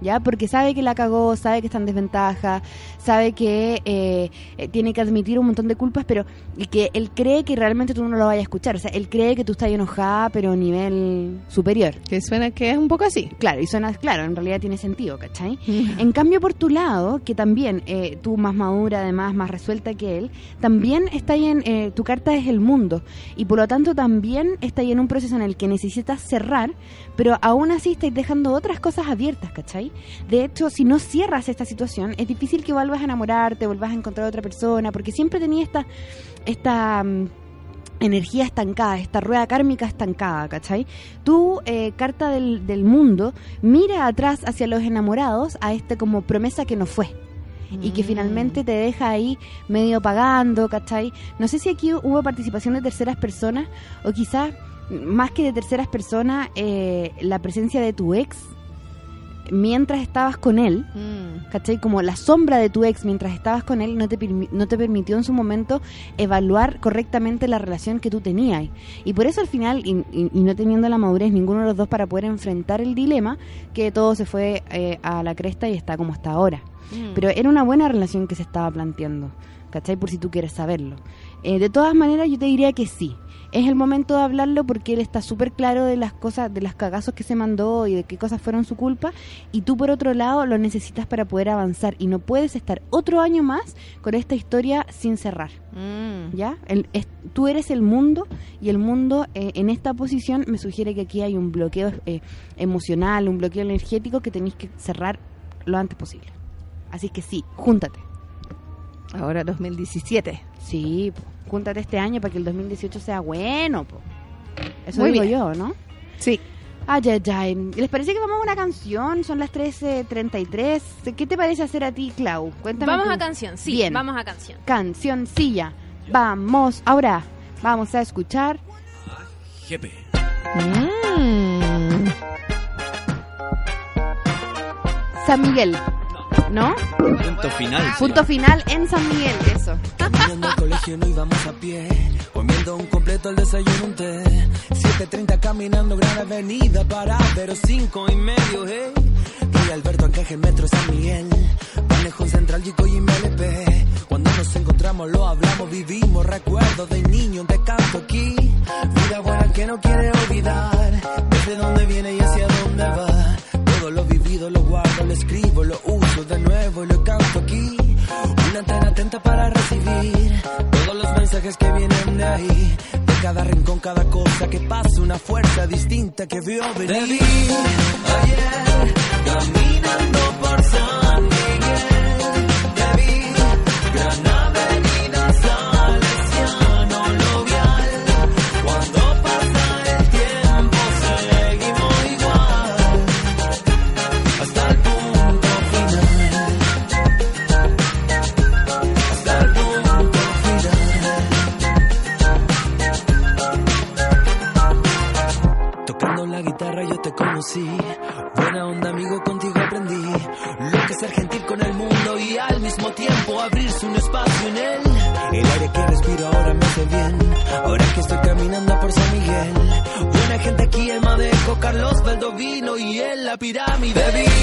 Speaker 2: ¿Ya? Porque sabe que la cagó, sabe que está en desventaja, sabe que eh, eh, tiene que admitir un montón de culpas, pero y que él cree que realmente tú no lo vayas a escuchar. O sea, él cree que tú estás enojada, pero a nivel superior.
Speaker 6: Que suena que es un poco así.
Speaker 2: Claro, y suena, claro, en realidad tiene sentido, ¿cachai? En cambio, por tu lado, que también eh, tú más madura, además, más resuelta que él, también está ahí en, eh, tu carta es el mundo. Y por lo tanto también está ahí en un proceso en el que necesitas cerrar, pero aún así estáis dejando otras cosas abiertas, ¿cachai? De hecho, si no cierras esta situación, es difícil que vuelvas a enamorarte, vuelvas a encontrar a otra persona, porque siempre tenía esta... esta mm, energía estancada, esta rueda kármica estancada, ¿cachai? Tu eh, carta del, del mundo mira atrás hacia los enamorados a este como promesa que no fue. Y que
Speaker 6: Mm.
Speaker 2: finalmente te deja ahí medio pagando, ¿cachai? No sé si aquí hubo participación de terceras personas o quizás más que de terceras personas, eh, la presencia de tu ex mientras estabas con él,
Speaker 6: Mm.
Speaker 2: ¿cachai? Como la sombra de tu ex mientras estabas con él no te, no te permitió en su momento evaluar correctamente la relación que tú tenías. Y por eso al final, y, y- y no teniendo la madurez ninguno de los dos para poder enfrentar el dilema, que todo se fue eh, a la cresta y está como está ahora.
Speaker 6: Mm.
Speaker 2: Pero era una buena relación que se estaba planteando, ¿cachai? Por si tú quieres saberlo. Eh, de todas maneras, yo te diría que sí. Es el momento de hablarlo porque él está súper claro de las cosas, de las cagazos que se mandó y de qué cosas fueron su culpa. Y tú, por otro lado, lo necesitas para poder avanzar. Y no puedes estar otro año más con esta historia sin cerrar.
Speaker 6: Mm.
Speaker 2: ¿Ya? El- es- tú eres el mundo y el mundo eh, en esta posición me sugiere que aquí hay un bloqueo eh, emocional, un bloqueo energético que tenéis que cerrar lo antes posible. Así que sí, júntate.
Speaker 6: Ahora 2017.
Speaker 2: Sí, po, júntate este año para que el 2018 sea bueno. po. Eso
Speaker 6: Muy
Speaker 2: digo
Speaker 6: bien.
Speaker 2: yo, ¿no?
Speaker 6: Sí.
Speaker 2: Ay, ay, ay. ¿Les parece que vamos a una canción? Son las 13.33. ¿Qué te parece hacer a ti, Clau? Cuéntame.
Speaker 1: Vamos
Speaker 2: tú.
Speaker 1: a canción, sí,
Speaker 2: Bien.
Speaker 1: vamos a canción.
Speaker 2: Cancioncilla. Vamos. Ahora vamos a escuchar
Speaker 3: Jepe.
Speaker 6: Mm.
Speaker 2: San Miguel. ¿No?
Speaker 3: Punto final.
Speaker 2: Punto final en San Miguel, eso.
Speaker 9: Caminando al colegio no íbamos a pie, comiendo un completo al desayuno un té. 7.30 caminando gran avenida para pero cinco y medio, hey. Rey Alberto, Ancaje, Metro, San Miguel, Manejón Central, Chico y MLP. Cuando nos encontramos lo hablamos, vivimos recuerdos de niño, te canto aquí. Vida buena que no quiere olvidar, desde dónde viene y hacia dónde va. Lo vivido lo guardo, lo escribo, lo uso de nuevo y lo canto aquí. Una antena atenta para recibir todos los mensajes que vienen de ahí. De cada rincón, cada cosa que pasa, una fuerza distinta que vio venir. Te vi ayer caminando por San pirámide. Te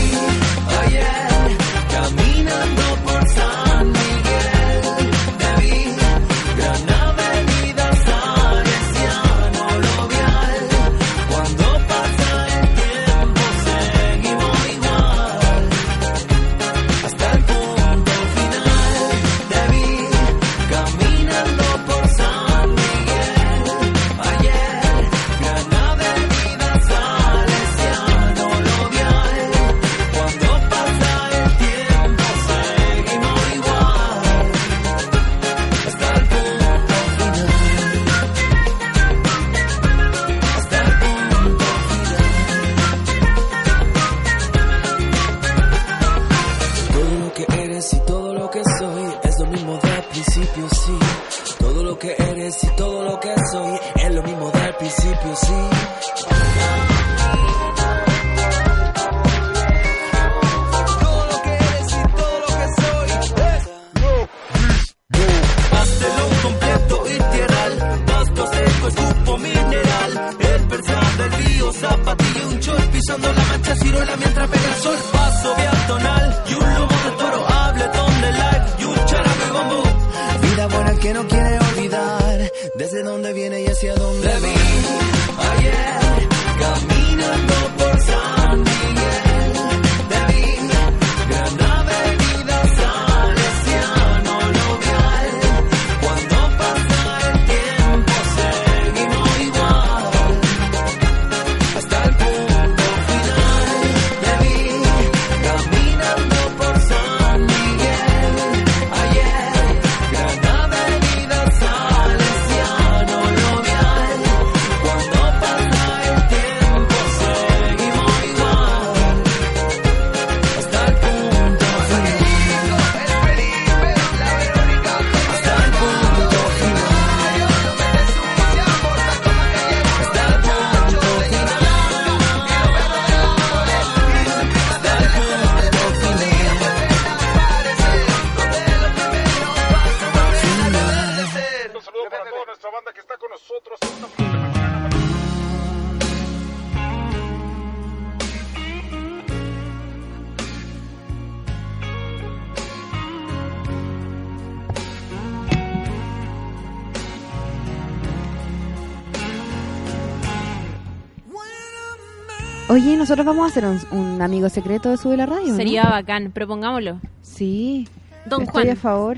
Speaker 2: Oye, nosotros vamos a hacer un, un amigo secreto de Sube la Radio. ¿no?
Speaker 1: Sería bacán, propongámoslo.
Speaker 2: Sí.
Speaker 1: Don
Speaker 2: Estoy
Speaker 1: Juan.
Speaker 2: a favor.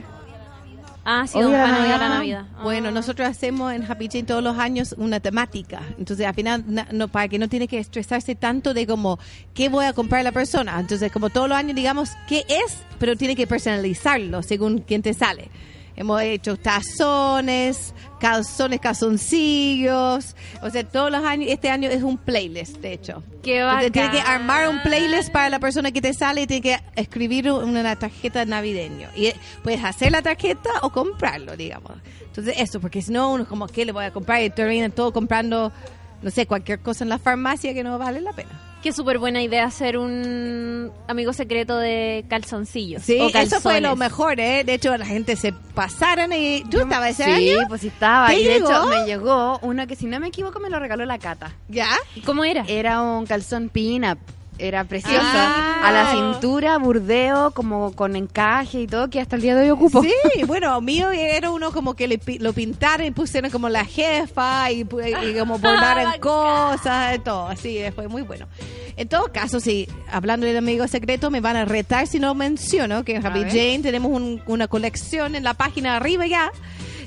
Speaker 1: Ah, sí, Don
Speaker 2: la
Speaker 1: Juan odia la
Speaker 2: Navidad.
Speaker 1: Ah.
Speaker 6: Bueno, nosotros hacemos en Happy Chain todos los años una temática. Entonces, al final, na- no, para que no tiene que estresarse tanto de como, ¿qué voy a comprar la persona? Entonces, como todos los años, digamos, ¿qué es? Pero tiene que personalizarlo según quién te sale. Hemos hecho tazones, calzones, calzoncillos. O sea, todos los años, este año es un playlist, de hecho.
Speaker 1: Qué
Speaker 6: Entonces, tiene que
Speaker 1: bacán.
Speaker 6: armar un playlist para la persona que te sale y tiene que escribir una tarjeta navideño. Y eh, puedes hacer la tarjeta o comprarlo, digamos. Entonces, eso, porque si no, uno es como, ¿qué le voy a comprar? Y terminan todo comprando, no sé, cualquier cosa en la farmacia que no vale la pena.
Speaker 1: Qué súper buena idea hacer un amigo secreto de calzoncillos.
Speaker 6: Sí,
Speaker 1: o
Speaker 6: eso fue lo mejor, ¿eh? De hecho, la gente se pasaron y... ¿Tú estabas ese
Speaker 2: Sí,
Speaker 6: año?
Speaker 2: pues sí estaba.
Speaker 6: ¿Te
Speaker 2: Y de hecho me llegó uno que si no me equivoco me lo regaló la Cata.
Speaker 6: ¿Ya?
Speaker 1: ¿Cómo era?
Speaker 2: Era un calzón pin-up. Era precioso.
Speaker 6: Ah.
Speaker 2: A la cintura, burdeo, como con encaje y todo, que hasta el día de hoy ocupo.
Speaker 6: Sí, bueno, mío era uno como que le lo pintaron y pusieron como la jefa y, y como bordaron cosas y todo. Así, fue muy bueno. En todo caso, sí, hablando del amigo secreto, me van a retar si no menciono que en Happy. Jane tenemos un- una colección en la página arriba ya,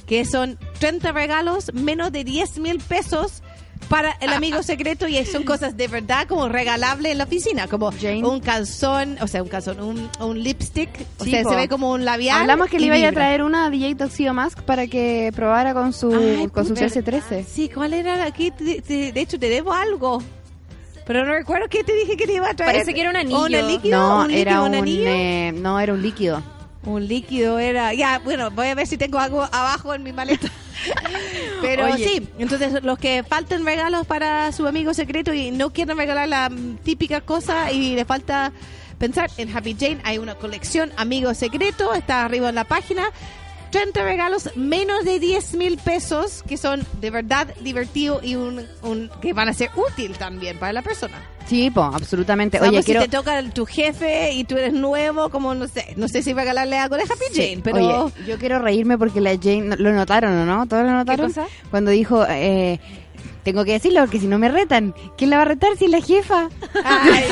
Speaker 6: que son 30 regalos, menos de 10 mil pesos para el amigo secreto y son cosas de verdad como regalables en la oficina, como un calzón, o sea, un calzón, un, un lipstick, o sea, se ve como un labial.
Speaker 2: Hablamos que le iba a traer una DJ Toxido Mask para que probara con su,
Speaker 6: Ay,
Speaker 2: con su
Speaker 6: puta.
Speaker 2: CS13.
Speaker 6: Sí, ¿cuál era? Aquí, de hecho, te debo algo. Pero no recuerdo qué te dije que te iba a traer.
Speaker 1: Parece que era un anillo.
Speaker 6: ¿O ¿Un líquido?
Speaker 2: No,
Speaker 6: ¿Un líquido,
Speaker 2: era
Speaker 6: un
Speaker 2: un,
Speaker 6: anillo?
Speaker 2: eh, no, era un líquido.
Speaker 6: Un líquido era. Ya, bueno, voy a ver si tengo algo abajo en mi maleta. Pero
Speaker 2: Oye.
Speaker 6: sí, entonces los que faltan regalos para su amigo secreto y no quieren regalar la típica cosa y le falta pensar en Happy Jane, hay una colección Amigo Secreto, está arriba en la página. 30 regalos menos de 10 mil pesos que son de verdad divertidos y un, un- que van a ser útil también para la persona.
Speaker 2: Sí, po, absolutamente.
Speaker 6: Oye,
Speaker 2: Oye, quiero...
Speaker 6: si te toca tu jefe y tú eres nuevo, como no sé, no sé si regalarle algo de Happy Jane, pero
Speaker 2: Oye, yo quiero reírme porque la Jane, lo notaron, ¿o no? ¿Todos lo notaron?
Speaker 1: cosa?
Speaker 2: Cuando dijo, eh, tengo que decirlo porque si no me retan. ¿Quién la va a retar si es la jefa?
Speaker 6: Ay,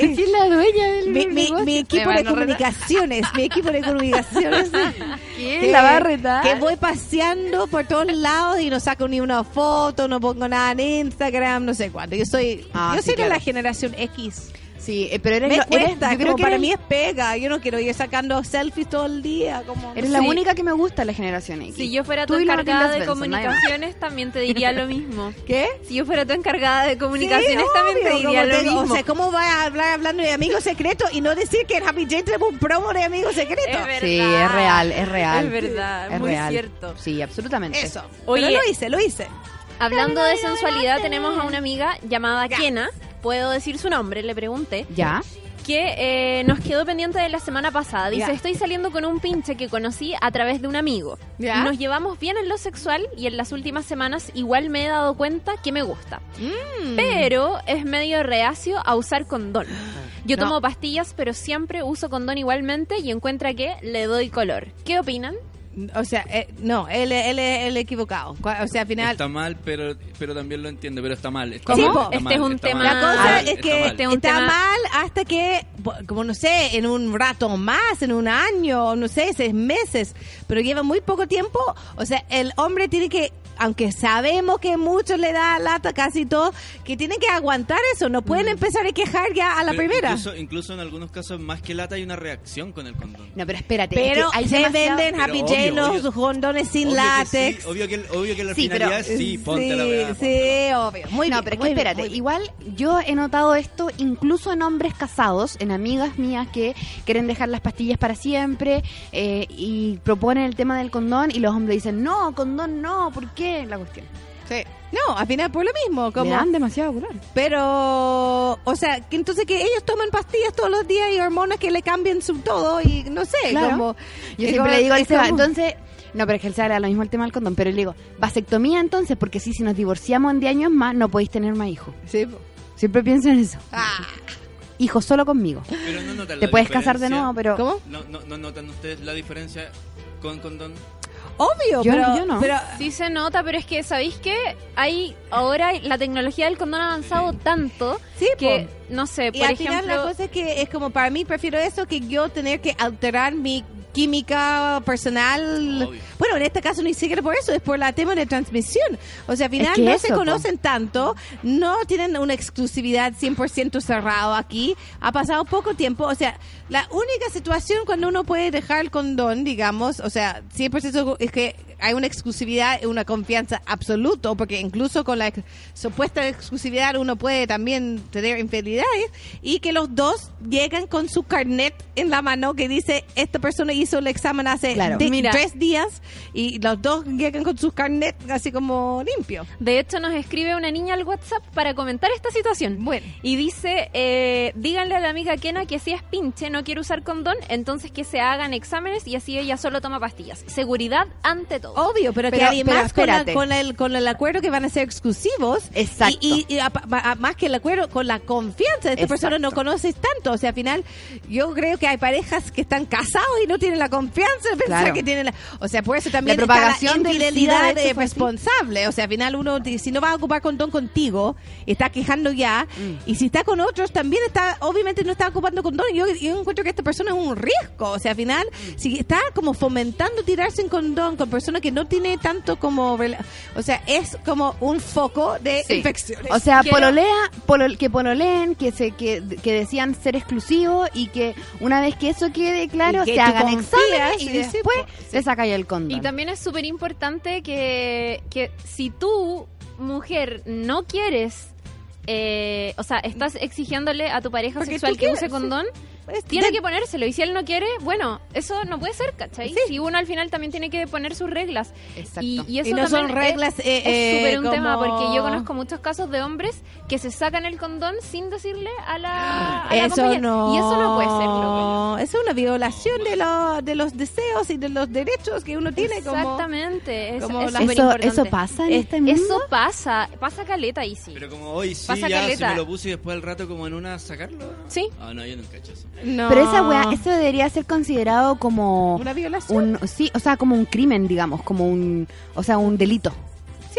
Speaker 6: sí.
Speaker 2: Si es la dueña del
Speaker 6: mi, mi- equipo de comunicaciones, mi equipo de comunicaciones.
Speaker 2: ¿Quién la va a retar?
Speaker 6: Que voy paseando por todos lados y no saco ni una foto, no pongo nada en Instagram, no sé cuánto. Yo soy,
Speaker 2: Ah,
Speaker 6: yo
Speaker 2: sí,
Speaker 6: soy de la generación X.
Speaker 2: Sí, eh, pero eres,
Speaker 6: Me
Speaker 2: lo- eres-
Speaker 6: cuesta,
Speaker 2: yo creo que
Speaker 6: para
Speaker 2: eres,
Speaker 6: mí es pega. Yo no quiero ir sacando selfies todo el día. Como,
Speaker 2: eres
Speaker 6: no
Speaker 2: la
Speaker 6: sé.
Speaker 2: única que me gusta la generación X.
Speaker 1: Si yo fuera tu encargada de comunicaciones, también te diría lo mismo.
Speaker 6: ¿Qué?
Speaker 1: Si yo fuera tu encargada de comunicaciones,
Speaker 6: Sí,
Speaker 1: también te
Speaker 6: obvio,
Speaker 1: diría
Speaker 6: como
Speaker 1: lo
Speaker 6: tengo-
Speaker 1: mismo.
Speaker 6: O sea, ¿cómo vas a hablar hablando de amigos secretos y no decir que Happy Jane tenemos un promo de amigos secretos?
Speaker 1: Es.
Speaker 2: Sí, es real, es real.
Speaker 1: Es verdad,
Speaker 2: Es
Speaker 1: muy
Speaker 2: real.
Speaker 1: cierto.
Speaker 2: Sí, absolutamente.
Speaker 6: Eso.
Speaker 1: Oye.
Speaker 6: Pero lo hice, lo hice.
Speaker 1: Hablando de sensualidad, tenemos a una amiga llamada Kena. ¿Puedo decir su nombre? Le pregunté.
Speaker 2: ¿Ya?
Speaker 1: Que eh, nos quedó pendiente de la semana pasada. Dice,
Speaker 6: Ya.
Speaker 1: estoy saliendo con un pinche que conocí a través de un amigo.
Speaker 6: Ya.
Speaker 1: Y nos llevamos bien en lo sexual y en las últimas semanas igual me he dado cuenta que me gusta.
Speaker 6: Mm.
Speaker 1: Pero es medio reacio a usar condón. Yo
Speaker 6: No.
Speaker 1: tomo pastillas, pero siempre uso condón igualmente y encuentra que le doy color. ¿Qué opinan?
Speaker 6: O sea, eh, no, él, él es el equivocado. O sea, al final...
Speaker 3: Está mal, pero, pero también lo entiendo, pero está mal. Está
Speaker 6: ¿Cómo?
Speaker 3: mal, está
Speaker 1: Este
Speaker 3: mal,
Speaker 1: es un
Speaker 3: está
Speaker 1: tema-
Speaker 3: mal,
Speaker 6: La cosa es
Speaker 3: está
Speaker 6: que
Speaker 3: mal.
Speaker 1: Este
Speaker 6: está
Speaker 1: tema-
Speaker 6: mal hasta que, como no sé, en un rato más, en un año, no sé, seis meses, pero lleva muy poco tiempo. O sea, el hombre tiene que, aunque sabemos que muchos le da lata, casi todo, que tiene que aguantar eso. No pueden empezar a quejar ya a la
Speaker 3: Pero
Speaker 6: primera.
Speaker 3: Incluso, incluso en algunos casos, más que lata, hay una reacción con el condón.
Speaker 2: No, pero espérate. es
Speaker 6: Pero
Speaker 2: que hay
Speaker 6: se
Speaker 2: demasiado-
Speaker 6: venden
Speaker 3: Pero
Speaker 6: Happy Jane los
Speaker 3: obvio.
Speaker 6: condones sin
Speaker 3: Obvio que
Speaker 6: látex.
Speaker 3: sí, obvio que, obvio que la
Speaker 2: Sí,
Speaker 3: finalidad
Speaker 2: pero-
Speaker 3: es sí, ponte la
Speaker 6: sí,
Speaker 3: weá,
Speaker 6: sí,
Speaker 3: ponte.
Speaker 6: obvio. Muy
Speaker 2: no,
Speaker 6: bien,
Speaker 2: pero es que espérate,
Speaker 6: bien.
Speaker 2: igual yo he notado esto incluso en hombres casados, en amigas mías que quieren dejar las pastillas para siempre eh, y proponen el tema del condón y los hombres dicen, no, condón no, ¿por qué? La cuestión.
Speaker 6: Sí. No, al final por lo mismo.
Speaker 2: Le
Speaker 6: Como,
Speaker 2: dan demasiado color.
Speaker 6: Pero, o sea, que entonces que ellos tomen pastillas todos los días y hormonas que le cambien su todo y no sé,
Speaker 2: Claro.
Speaker 6: como...
Speaker 2: Yo siempre
Speaker 6: como-
Speaker 2: le digo al Seba, entonces, no, pero es que le da lo mismo el tema del condón, pero le digo, vasectomía entonces, porque sí, si nos divorciamos en 10 años más, no podéis tener más hijos.
Speaker 6: Sí.
Speaker 2: Siempre pienso en eso.
Speaker 6: Ah,
Speaker 2: Hijos solo conmigo.
Speaker 3: Pero no notan
Speaker 2: Te
Speaker 3: la
Speaker 2: puedes casar de nuevo, pero...
Speaker 6: ¿Cómo?
Speaker 3: ¿No, no, no notan ustedes la diferencia con condón?
Speaker 6: Obvio,
Speaker 2: Yo-
Speaker 6: pero,
Speaker 2: yo no.
Speaker 6: pero
Speaker 1: Sí se nota, pero es que, ¿sabéis qué? Hay, ahora la tecnología del condón ha avanzado tanto
Speaker 6: Sí,
Speaker 1: que, no sé,
Speaker 6: Y
Speaker 1: por
Speaker 6: al final la cosa es que es como para mí prefiero eso que yo tener que alterar mi química personal.
Speaker 3: Obvio.
Speaker 6: Bueno, en este caso ni siquiera por eso, es por la tema de transmisión. O sea, al final
Speaker 2: que
Speaker 6: no
Speaker 2: eso,
Speaker 6: se conocen tanto, no tienen una exclusividad 100% cerrado aquí. Ha pasado poco tiempo, o sea, la única situación cuando uno puede dejar el condón, digamos, o sea, 100% es que hay una exclusividad, una confianza absoluta, porque incluso con la ex- supuesta exclusividad uno puede también tener infidelidades y que los dos llegan con su carnet en la mano que dice esta persona hizo el examen hace
Speaker 2: Claro.
Speaker 6: de-
Speaker 1: Mira.
Speaker 6: tres días y los dos llegan con sus carnet así como limpio.
Speaker 1: De hecho, nos escribe una niña al WhatsApp para comentar esta situación.
Speaker 6: Bueno.
Speaker 1: Y dice, eh, díganle a la amiga Kena que si es pinche, no quiere usar condón, entonces que se hagan exámenes y así ella solo toma pastillas. Seguridad ante todo.
Speaker 6: Obvio, pero, que además
Speaker 2: pero
Speaker 6: con, la- con el, con el acuerdo que van a ser exclusivos.
Speaker 2: Exacto.
Speaker 6: Y, y- y a- a- más que el acuerdo, con la confianza de esta
Speaker 2: Exacto.
Speaker 6: persona no conoces tanto. O sea, al final, yo creo que hay parejas que están casados y no tienen la confianza de pensar
Speaker 2: Claro.
Speaker 6: que tienen la. O sea, por eso también
Speaker 2: La
Speaker 6: está
Speaker 2: propagación
Speaker 6: la
Speaker 2: del SIDA,
Speaker 6: infidelidad
Speaker 2: de
Speaker 6: responsable. O sea, al final, uno, si no va a ocupar condón contigo, está quejando ya.
Speaker 2: Mm.
Speaker 6: Y si está con otros, también está, obviamente no está ocupando condón. Yo, yo encuentro que esta persona es un riesgo. O sea, al final,
Speaker 2: Mm.
Speaker 6: si está como fomentando tirarse en condón con personas que no tiene tanto como. O sea, es como un foco de
Speaker 2: Sí.
Speaker 6: infecciones.
Speaker 2: O sea, pololea, polol- que pololeen, que se que, que decían ser exclusivos y que una vez que eso quede claro,
Speaker 6: Y que
Speaker 2: se hagan exámenes y
Speaker 6: sí,
Speaker 2: después
Speaker 6: sí.
Speaker 2: se saca ya el condón.
Speaker 1: Y también es súper importante que, que si tú, mujer, no quieres, eh, o sea, estás exigiéndole a tu pareja
Speaker 6: Porque
Speaker 1: sexual que
Speaker 6: quieres,
Speaker 1: use
Speaker 6: sí.
Speaker 1: Condón,
Speaker 6: Es
Speaker 1: tiene
Speaker 6: de-
Speaker 1: que ponérselo. Y si él no quiere, bueno, eso no puede ser, ¿cachai?
Speaker 6: Sí.
Speaker 1: Si uno al final también tiene que poner sus reglas.
Speaker 2: Exacto.
Speaker 1: Y, y eso
Speaker 6: Y no son
Speaker 1: es-
Speaker 6: reglas, eh,
Speaker 1: es súper
Speaker 6: eh,
Speaker 1: un tema, porque yo conozco muchos casos de hombres que se sacan el condón sin decirle a la, a
Speaker 6: Eso no.
Speaker 1: Y eso no puede ser, loco.
Speaker 6: Eso es una violación de, lo- de los deseos y de los derechos que uno tiene como.
Speaker 1: Exactamente, es,
Speaker 6: como
Speaker 1: es súper
Speaker 2: eso, eso pasa en
Speaker 1: Es-
Speaker 2: este mundo.
Speaker 1: Eso pasa, pasa caleta y sí.
Speaker 3: Pero como hoy sí,
Speaker 1: Pasa
Speaker 3: ya se me lo puse y después al rato como en una sacarlo.
Speaker 1: Sí.
Speaker 3: Ah, no, yo nunca he hecho eso.
Speaker 6: No.
Speaker 2: Pero esa weá, eso debería ser considerado como
Speaker 6: Una violación.
Speaker 2: un sí, o sea, como un crimen, digamos, como un, o sea, un delito.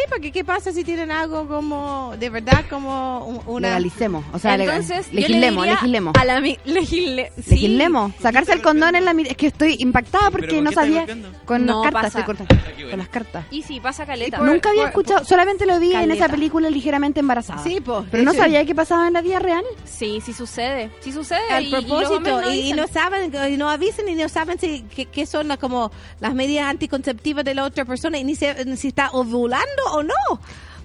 Speaker 6: Sí, porque ¿qué pasa si tienen algo como, de verdad, como un- una...
Speaker 2: Legalicemos, o sea, legal-
Speaker 1: Entonces, yo le
Speaker 2: legislemos,
Speaker 1: diría
Speaker 2: legislemos.
Speaker 1: A la mi- legisle- sí.
Speaker 2: Legislemos, sacarse el condón en la mir- es que estoy impactada porque
Speaker 3: ¿Pero por
Speaker 2: no
Speaker 3: qué
Speaker 2: sabía
Speaker 3: golpeando?
Speaker 2: con
Speaker 1: No,
Speaker 2: las cartas,
Speaker 1: pasa.
Speaker 2: estoy cortando,
Speaker 3: qué bueno.
Speaker 2: con las cartas.
Speaker 1: Y sí, pasa caleta.
Speaker 6: por-
Speaker 2: Nunca había
Speaker 6: por-
Speaker 2: escuchado, solamente lo vi en
Speaker 6: Caleta.
Speaker 2: esa película ligeramente embarazada.
Speaker 6: Sí, po,
Speaker 2: pero no
Speaker 6: eso-
Speaker 2: sabía que pasaba en la vida real.
Speaker 1: Sí, sí sucede. Sí sucede.
Speaker 6: Al
Speaker 1: y- y los
Speaker 6: propósito,
Speaker 1: no
Speaker 6: y, y
Speaker 1: dicen.
Speaker 6: no saben, y no avisen y no saben si qué qué son las, como las medidas anticonceptivas de la otra persona y ni se- ni si está ovulando o no.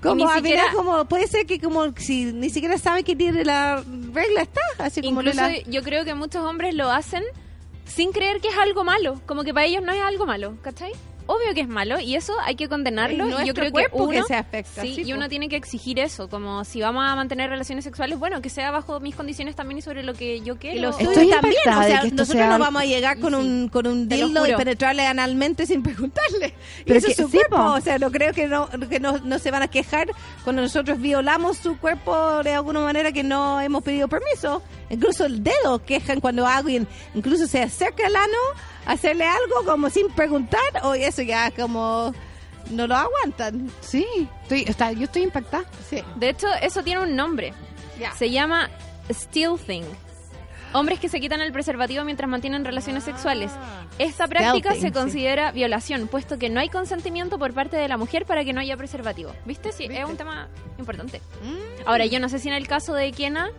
Speaker 6: Como
Speaker 1: siquiera-
Speaker 6: final, como puede ser que como si ni siquiera sabe que tiene la regla está, así como
Speaker 1: Incluso
Speaker 6: la-
Speaker 1: yo creo que muchos hombres lo hacen sin creer que es algo malo. Como que para ellos no es algo malo, ¿cachai? Obvio que es malo y eso hay que condenarlo.
Speaker 6: Es
Speaker 1: y yo creo que uno,
Speaker 6: que se afecta,
Speaker 1: sí,
Speaker 6: sí,
Speaker 1: y uno tiene que exigir eso. Como si vamos a mantener relaciones sexuales, bueno, que sea bajo mis condiciones también y sobre lo que yo quiero.
Speaker 6: Y los
Speaker 2: Estoy
Speaker 6: también, o
Speaker 2: de
Speaker 6: sea, nosotros
Speaker 2: sea
Speaker 6: no vamos a llegar con
Speaker 1: Sí.
Speaker 6: un con un dildo y penetrarle analmente sin preguntarle. Y
Speaker 2: Pero
Speaker 6: eso
Speaker 2: que-
Speaker 6: es su
Speaker 2: sí,
Speaker 6: cuerpo,
Speaker 2: po.
Speaker 6: o sea, no creo que no que no, no se van a quejar cuando nosotros violamos su cuerpo de alguna manera que no hemos pedido permiso. Incluso el dedo quejan cuando alguien incluso se acerca al ano hacerle algo como sin preguntar, o eso ya como no lo aguantan.
Speaker 2: Sí, estoy, está, yo estoy impactada.
Speaker 6: Sí.
Speaker 1: De hecho, eso tiene un nombre. Se llama stealthing. Hombres que se quitan el preservativo mientras mantienen relaciones sexuales. Esta práctica
Speaker 2: Stealthing,
Speaker 1: se
Speaker 2: sí.
Speaker 1: considera violación, puesto que no hay consentimiento por parte de la mujer para que no haya preservativo. ¿Viste? Sí, es un tema importante.
Speaker 6: Mm.
Speaker 1: Ahora, yo no sé si en el caso de Kena...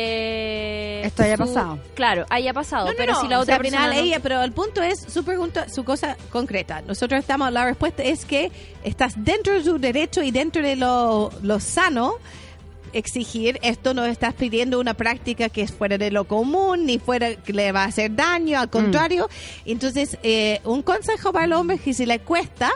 Speaker 1: eh,
Speaker 2: Esto haya
Speaker 1: su-
Speaker 2: pasado.
Speaker 1: Claro, haya pasado,
Speaker 6: No, no,
Speaker 1: pero
Speaker 6: no,
Speaker 1: si la
Speaker 6: o
Speaker 1: otra
Speaker 6: sea, al final ella, pero el punto es su pregunta, su cosa concreta. Nosotros estamos, la respuesta es que estás dentro de su derecho y dentro de lo, lo sano exigir esto no estás pidiendo una práctica que es fuera de lo común ni fuera que le va a hacer daño al contrario entonces eh, un consejo para el hombre es que si le cuesta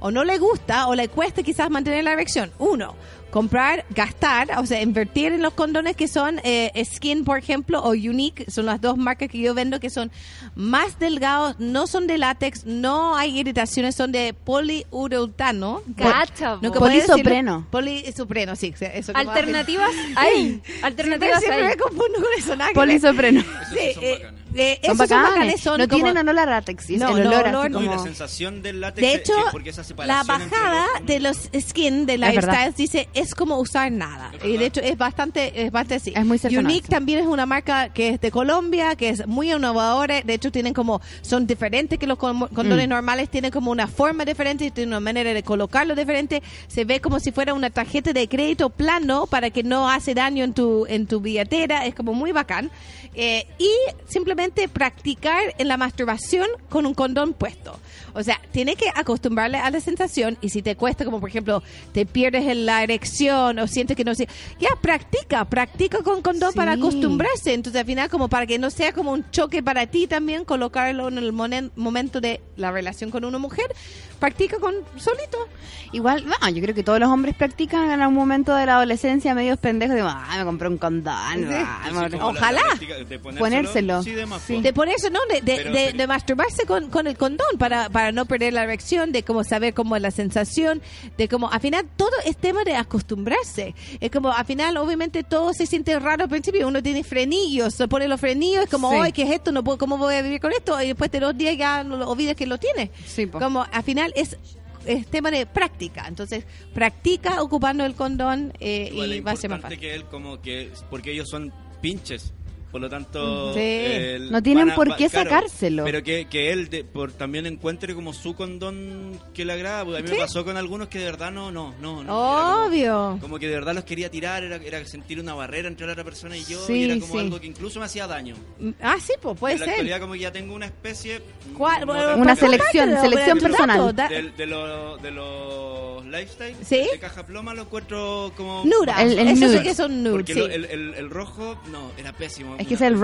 Speaker 6: o no le gusta o le cuesta quizás mantener la erección uno comprar, gastar, o sea, invertir en los condones que son eh, Skin, por ejemplo, o Unique, son las dos marcas que yo vendo que son más delgados, no son de látex, no hay irritaciones, son de poliuretano.
Speaker 1: Gacha,
Speaker 6: No.
Speaker 2: Polisopreno.
Speaker 6: Polisopreno, sí. Eso
Speaker 1: Alternativas hay. Alternativas
Speaker 6: Siempre, siempre
Speaker 1: hay.
Speaker 6: me confundo con eso. nada.
Speaker 2: Polisopreno.
Speaker 6: Sí, eh, eh,
Speaker 2: Son
Speaker 6: esos son
Speaker 2: bacanes.
Speaker 6: son
Speaker 2: no
Speaker 6: como-
Speaker 2: tienen olor a látex. es
Speaker 6: No,
Speaker 2: el
Speaker 6: no,
Speaker 2: olor
Speaker 6: no.
Speaker 3: No, y la sensación del látex,
Speaker 6: De
Speaker 3: es
Speaker 6: hecho,
Speaker 3: que- porque esa
Speaker 6: la bajada
Speaker 3: los-
Speaker 6: de los skin de
Speaker 2: Es verdad.
Speaker 6: Lifestyles dice es como usar nada. Y de hecho es bastante, es bastante así.
Speaker 2: Es muy
Speaker 6: Unique también es una marca que es de Colombia, que es muy innovadora. De hecho tienen como, son diferentes que los con- condones
Speaker 2: Mm.
Speaker 6: normales, tienen como una forma diferente, tienen una manera de colocarlo diferente. Se ve como si fuera una tarjeta de crédito plano para que no hace daño en tu, en tu billetera. Es como muy bacán. Eh, y simplemente practicar en la masturbación con un condón puesto. O sea, tiene que acostumbrarle a la sensación y si te cuesta, como por ejemplo, te pierdes en la erección o sientes que no sé, ya practica, practica con condón
Speaker 2: Sí.
Speaker 6: para acostumbrarse. Entonces al final como para que no sea como un choque para ti también colocarlo en el monen- momento de la relación con una mujer, practica con solito.
Speaker 2: Igual, no, yo creo que todos los hombres practican en algún momento de la adolescencia medios pendejos de, ah, me compré un condón. ah,
Speaker 3: Sí,
Speaker 2: me-
Speaker 3: la- la
Speaker 6: Ojalá.
Speaker 3: ponérselo,
Speaker 2: Ponérselo.
Speaker 3: Sí, de más,
Speaker 2: Sí.
Speaker 3: po.
Speaker 6: De ponerse, ¿no? De, de,
Speaker 3: Pero
Speaker 6: de-
Speaker 3: sería-
Speaker 6: de masturbarse con, con el condón para, para no perder la erección, de cómo saber cómo es la sensación, de cómo, al final, todo es tema de acostumbrarse. Es como, al final, obviamente, todo se siente raro al principio. Uno tiene frenillos, se pone los frenillos, es como,
Speaker 2: Sí.
Speaker 6: ay, ¿qué es esto? No puedo, ¿Cómo voy a vivir con esto? Y después de dos días ya no lo olvidas que lo tienes.
Speaker 2: Sí, po.
Speaker 6: Como, al final, es es tema de práctica, entonces practica ocupando el condón eh,
Speaker 3: Igual
Speaker 6: y va a ser más fácil.
Speaker 3: que él como que porque ellos son pinches por lo tanto
Speaker 6: Sí.
Speaker 3: él
Speaker 2: No tienen
Speaker 3: a-
Speaker 2: por qué
Speaker 3: claro,
Speaker 2: sacárselo.
Speaker 3: pero que, que él de- por, también encuentre como su condón que le agrada porque a mí
Speaker 6: Sí.
Speaker 3: me pasó con algunos que de verdad no no no, no era como-
Speaker 6: Obvio.
Speaker 3: como, que de verdad los quería tirar era, era sentir una barrera entre la otra persona y yo
Speaker 6: Sí,
Speaker 3: y era como algo que incluso me hacía daño
Speaker 6: Ah, sí, pues puede
Speaker 3: en la
Speaker 6: ser.
Speaker 3: actualidad como que ya tengo una especie
Speaker 6: ¿Cuál?
Speaker 3: no
Speaker 6: Bueno,
Speaker 3: tan-
Speaker 2: Una selección,
Speaker 6: pero
Speaker 2: selección
Speaker 6: tu
Speaker 2: personal.
Speaker 3: del- de, los de los lifestyle
Speaker 6: ¿Sí?
Speaker 3: de caja ploma lo encuentro como
Speaker 6: Nura.
Speaker 2: El- el
Speaker 6: Eso sí que son nude,
Speaker 3: porque
Speaker 6: sí.
Speaker 3: lo- el, el, el rojo no era pésimo
Speaker 2: Es que es el.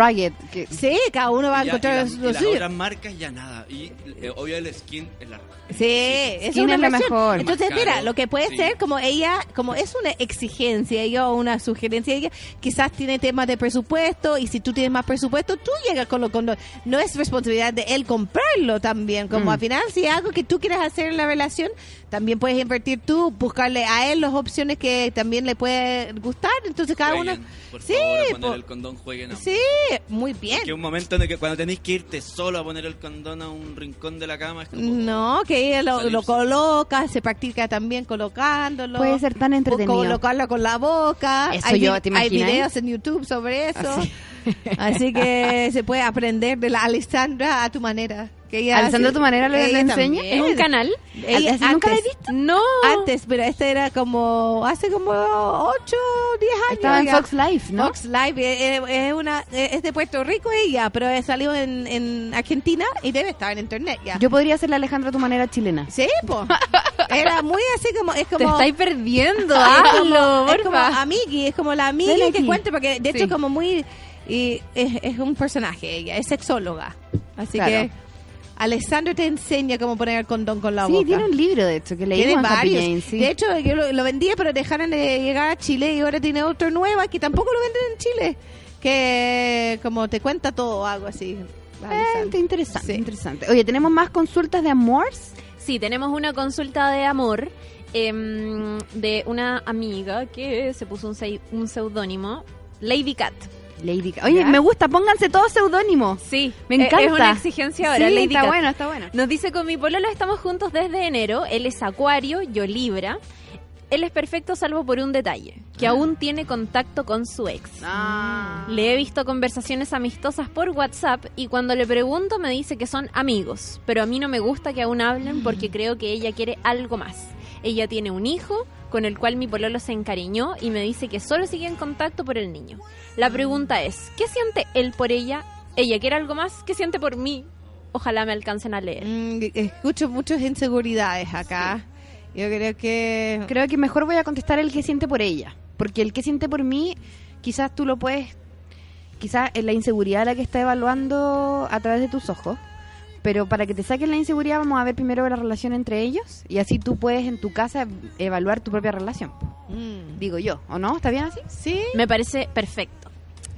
Speaker 2: Que,
Speaker 6: Sí, cada uno va a encontrar
Speaker 3: y las,
Speaker 6: lo
Speaker 3: y las otras marcas ya nada. Y eh, obvio el skin es la
Speaker 6: Sí, es
Speaker 2: Skin
Speaker 6: una
Speaker 2: es la mejor.
Speaker 6: Entonces, mira, lo que puede
Speaker 3: sí.
Speaker 6: ser como ella, como es una exigencia ella o una sugerencia ella, quizás tiene temas de presupuesto y si tú tienes más presupuesto, tú llegas con lo con No es responsabilidad de él comprarlo también. Como
Speaker 2: Mm.
Speaker 6: al final, si es algo que tú quieres hacer en la relación, también puedes invertir tú, buscarle a él las opciones que también le puede gustar. Entonces, cada uno.
Speaker 3: Por
Speaker 6: Sí,
Speaker 3: favor, a poner
Speaker 6: po-
Speaker 3: el condón, jueguen. a-
Speaker 6: Sí, muy bien.
Speaker 3: Que un momento en el que cuando tenéis que irte solo a poner el condón a un rincón de la cama es como...
Speaker 6: No, que ella lo, lo coloca, se practica también colocándolo.
Speaker 2: Puede ser tan
Speaker 6: O
Speaker 2: entretenido.
Speaker 6: colocarlo con la boca.
Speaker 2: Eso
Speaker 6: hay,
Speaker 2: yo, ¿te
Speaker 6: hay
Speaker 2: imaginas?
Speaker 6: videos en YouTube sobre eso.
Speaker 2: Así.
Speaker 6: Así que se puede aprender de la Alessandra a tu manera. Que ella
Speaker 2: ¿Alessandra a tu manera le- enseña?
Speaker 1: ¿En un canal?
Speaker 6: Ella,
Speaker 2: ¿Así nunca la he visto?
Speaker 1: No.
Speaker 6: Antes, pero este era como hace como 8, 10 años.
Speaker 2: Estaba en. Fox Life, ¿no?
Speaker 6: Fox Live eh, eh, es, una, eh, es de Puerto Rico ella, pero salió en, en Argentina y debe estar en internet ya.
Speaker 2: Yo podría ser la Alejandra a tu manera chilena.
Speaker 6: Sí, po. Era muy así como es como
Speaker 1: Te estáis perdiendo.
Speaker 6: es como,
Speaker 1: Hazlo,
Speaker 6: es como amigui, es como la
Speaker 2: Ven
Speaker 6: que
Speaker 2: aquí.
Speaker 6: cuenta porque de hecho
Speaker 2: Sí.
Speaker 6: como muy y es, es un personaje ella, es sexóloga. Así
Speaker 2: Claro.
Speaker 6: que Alessandro te enseña cómo poner el condón con la
Speaker 2: Sí,
Speaker 6: boca.
Speaker 2: tiene un libro, de hecho, que leímos
Speaker 6: Tiene varios.
Speaker 2: Sí.
Speaker 6: De hecho, yo lo, lo vendía, pero dejaron de llegar a Chile y ahora tiene otro nueva que tampoco lo venden en Chile. Que como te cuenta todo, algo así.
Speaker 2: Eh, interesante,
Speaker 6: Sí.
Speaker 2: interesante. Oye, ¿tenemos más consultas de amores?
Speaker 1: Sí, tenemos una consulta de amor em, de una amiga que se puso un, un seudónimo, Lady Cat.
Speaker 2: Lady Oye,
Speaker 1: ¿Ya?
Speaker 2: me gusta, pónganse todos seudónimos.
Speaker 1: Sí,
Speaker 2: Me
Speaker 1: eh,
Speaker 2: encanta.
Speaker 1: Es una exigencia ahora,
Speaker 2: Sí,
Speaker 1: Lady
Speaker 2: está
Speaker 1: Cat.
Speaker 2: bueno, está bueno.
Speaker 1: Nos dice con mi pololo estamos juntos desde enero. Él es Acuario, yo Libra. Él es perfecto salvo por un detalle, que aún tiene contacto con su ex.
Speaker 2: Ah.
Speaker 1: Le he visto conversaciones amistosas por WhatsApp y cuando le pregunto me dice que son amigos, pero a mí no me gusta que aún hablen porque creo que ella quiere algo más. Ella tiene un hijo con el cual mi pololo se encariñó y me dice que solo sigue en contacto por el niño. La pregunta es, ¿qué siente él por ella? ¿Ella quiere algo más? ¿Qué siente por mí? Ojalá me alcancen a leer.
Speaker 6: Mm, escucho muchas inseguridades acá. Yo creo que
Speaker 2: Creo que mejor voy a contestar el que siente por ella. Porque el que siente por mí, quizás tú lo puedes. Quizás es la inseguridad la que está evaluando a través de tus ojos. Pero para que te saquen la inseguridad, vamos a ver primero la relación entre ellos. Y así tú puedes en tu casa evaluar tu propia relación.
Speaker 6: Mm.
Speaker 2: Digo yo, ¿o no? ¿Está bien así?
Speaker 6: Sí.
Speaker 1: Me parece perfecto.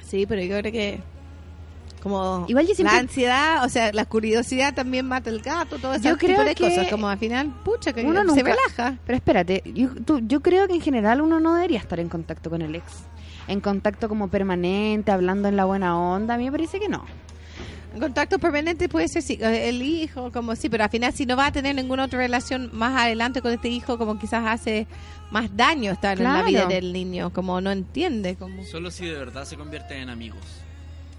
Speaker 6: Sí, pero yo creo que como
Speaker 2: Igual yo siempre-
Speaker 6: la ansiedad, o sea, la curiosidad también mata el gato, todo ese
Speaker 2: Yo
Speaker 6: tipo
Speaker 2: creo
Speaker 6: de
Speaker 2: que
Speaker 6: cosas, como al final, pucha, que
Speaker 2: Uno
Speaker 6: se
Speaker 2: nunca-
Speaker 6: relaja.
Speaker 2: Pero espérate, yo, tú- yo creo que en general uno no debería estar en contacto con el ex. En contacto como permanente, hablando en la buena onda. A mí me parece que no.
Speaker 6: En contacto permanente puede ser sí, eh, el hijo, como sí, pero al final si no va a tener ninguna otra relación más adelante con este hijo, como quizás hace más daño estar en la vida del niño, como no entiende, como
Speaker 3: Solo si de verdad se convierten en amigos.